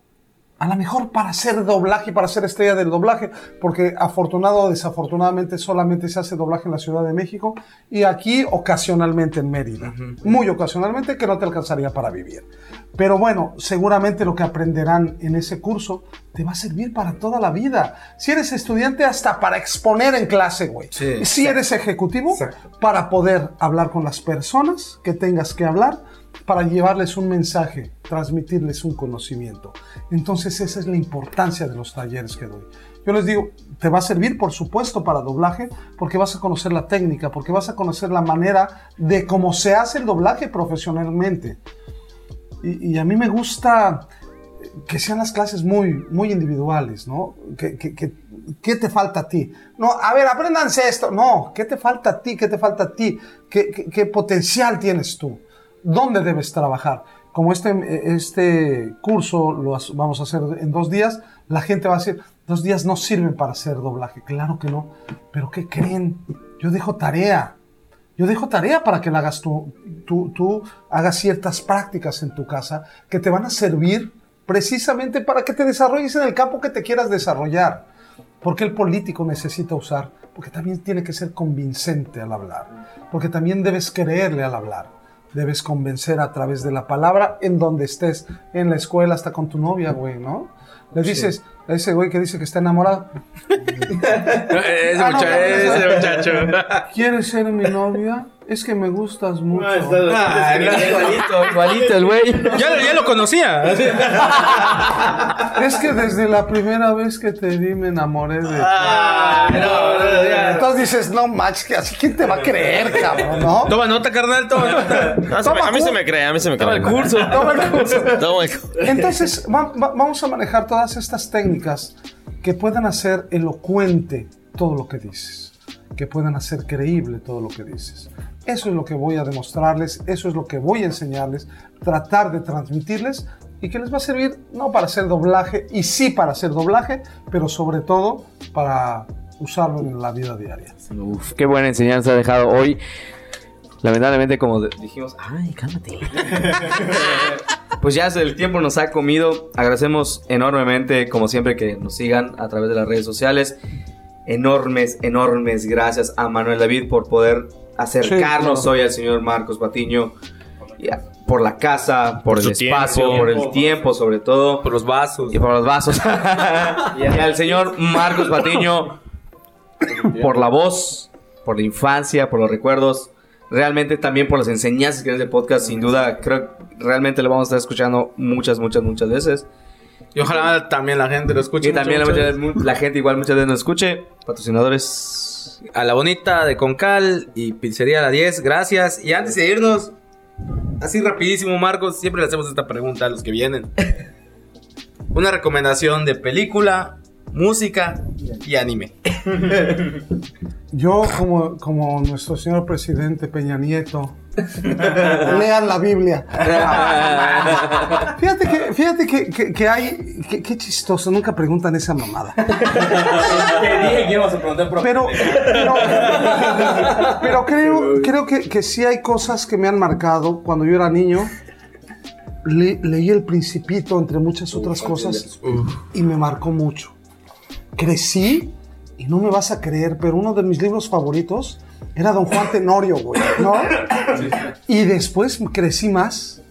a lo mejor para hacer doblaje, para ser estrella del doblaje, porque afortunado o desafortunadamente solamente se hace doblaje en la Ciudad de México y aquí ocasionalmente en Mérida. Muy ocasionalmente que no te alcanzaría para vivir. Pero bueno, seguramente lo que aprenderán en ese curso te va a servir para toda la vida. Si eres estudiante, hasta para exponer en clase, güey. Sí, si eres ejecutivo, para poder hablar con las personas que tengas que hablar para llevarles un mensaje, transmitirles un conocimiento. Entonces esa es la importancia de los talleres que doy. Yo les digo, te va a servir por supuesto para doblaje, porque vas a conocer la técnica, porque vas a conocer la manera de cómo se hace el doblaje profesionalmente. Y, a mí me gusta que sean las clases muy, muy individuales, ¿no? Que, que- que- ¿Qué te falta a ti? No, a ver, apréndanse esto. No, ¿qué te falta a ti? ¿Qué te falta a ti? ¿Qué, qué- qué potencial tienes tú? ¿Dónde debes trabajar? Como este, este curso lo vamos a hacer en dos días, la gente va a decir, dos días no sirven para hacer doblaje. Claro que no. Pero ¿qué creen? Yo dejo tarea. Yo dejo tarea para que la hagas tú, tú, tú hagas ciertas prácticas en tu casa que te van a servir precisamente para que te desarrolles en el campo que te quieras desarrollar. Porque el político necesita usar, porque también tiene que ser convincente al hablar, porque también debes creerle al hablar, debes convencer a través de la palabra en donde estés, en la escuela, hasta con tu novia, güey, ¿no? Le dices a ese güey que dice que está enamorado, Ese, Ah, no, mucha- no, no, ese muchacho. ¿quieres ser mi novia? Es que me gustas mucho. igualito, igualito el güey. Ya, lo- ya lo conocía. Es que desde la primera vez que te vi me enamoré de ti. Ah, Entonces dices, no manches, que así quién te va a creer, cabrón, ¿no? Toma nota, carnal, toma nota. A, Toma a mí se me cree, a mí se me cree. Toma el curso. Toma el curso. Toma el curso. Entonces, va- va- vamos a manejar todas estas técnicas que puedan hacer elocuente todo lo que dices, que puedan hacer creíble todo lo que dices. Eso es lo que voy a demostrarles, eso es lo que voy a enseñarles, tratar de transmitirles y que les va a servir no para hacer doblaje, y sí para hacer doblaje, pero sobre todo para usarlo en la vida diaria. Uf, qué buena enseñanza ha dejado hoy. Lamentablemente, como dijimos, ay, cálmate. pues ya el tiempo nos ha comido. Agradecemos enormemente, como siempre, que nos sigan a través de las redes sociales. Enormes, enormes gracias a Manuel David por poder acercarnos Sí, claro. hoy al señor Marcos Patiño. Por la casa, por, Por el espacio, tiempo. por el tiempo sobre todo. Por los vasos. Y por los vasos. y al señor Marcos Patiño por la voz, por la infancia, por los recuerdos. Realmente también por las enseñanzas que en este podcast, sin duda, creo que realmente lo vamos a estar escuchando muchas, muchas, muchas veces. Y ojalá también la gente lo escuche. Y también la, mucho, mucha- mucho. la gente igual muchas veces nos escuche. Patrocinadores. A la bonita de Concal y Pizzería La 10, gracias. Y antes de irnos, así rapidísimo, Marcos, siempre le hacemos esta pregunta a los que vienen. Una recomendación de película, música y anime. Yo, como, como nuestro señor presidente Peña Nieto, lean la Biblia. Fíjate que, fíjate que, que- que hay. que- Qué chistoso, nunca preguntan esa mamada. Te dije que íbamos a preguntar Pero, pero, pero creo, creo que, que sí hay cosas que me han marcado. Cuando yo era niño, le- leí El Principito, entre muchas otras cosas, y me marcó mucho. Crecí, y no me vas a creer, pero uno de mis libros favoritos era Don Juan Tenorio, güey, ¿no? Y después crecí más,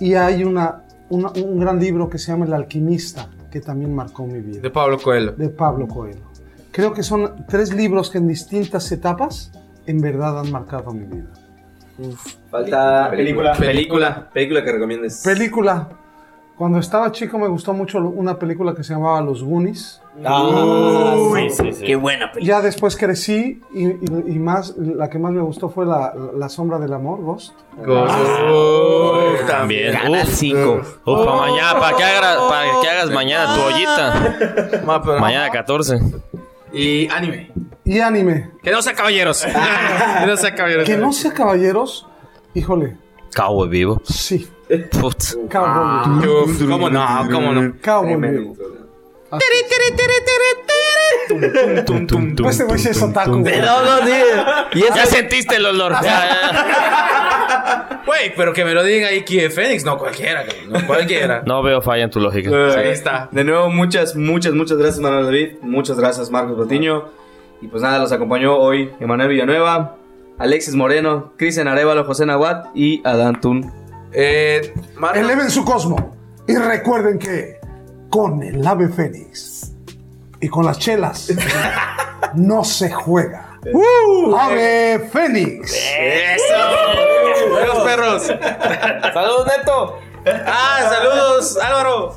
y hay una, una- un gran libro que se llama El Alquimista, que también marcó mi vida De Pablo Coelho. de Pablo Coelho. Creo que son tres libros que en distintas etapas en verdad han marcado mi vida. Falta película. Película. Película que recomiendes. Película. Cuando estaba chico me gustó mucho una película que se llamaba Los Goonies. sí, sí, sí. Qué buena película. Ya después crecí y, y- y más, la que más me gustó fue La, la Sombra del Amor, Ghost. Uf, También. Canal Uf, 5. uf, para mañana, para que, hagas, para que hagas mañana tu ollita. Ma, pero- Mañana 14. Y anime. Y anime. Que no sea caballeros. que no sea caballeros. Que no sea caballeros, híjole, Cowboy vivo. sí. Put. Cowboy. Uf, ¿Cómo no? ¿Cómo no? Cowboy. Tum, tum, tum. Pues güey sí es otaku. güey. No, no, sí. Ya sentiste el olor. Güey, pero que me lo diga Iki de Fénix. No cualquiera, no cualquiera. No veo falla en tu lógica. Ahí está. De nuevo, muchas, muchas, muchas gracias, Manuel David. Muchas gracias, Marcos Patiño. Y pues nada, los acompañó hoy Emanuel Villanueva, Alexis Moreno, Cristian Arevalo, José Nahuat y Adán Tun. Eh. Eleven su cosmo. Y recuerden que con el ave fénix y con las chelas no se juega. ¡Ave fénix! ¡Eso! ¡Los perros! ¡Saludos, Neto! ¡Ah, saludos, Álvaro!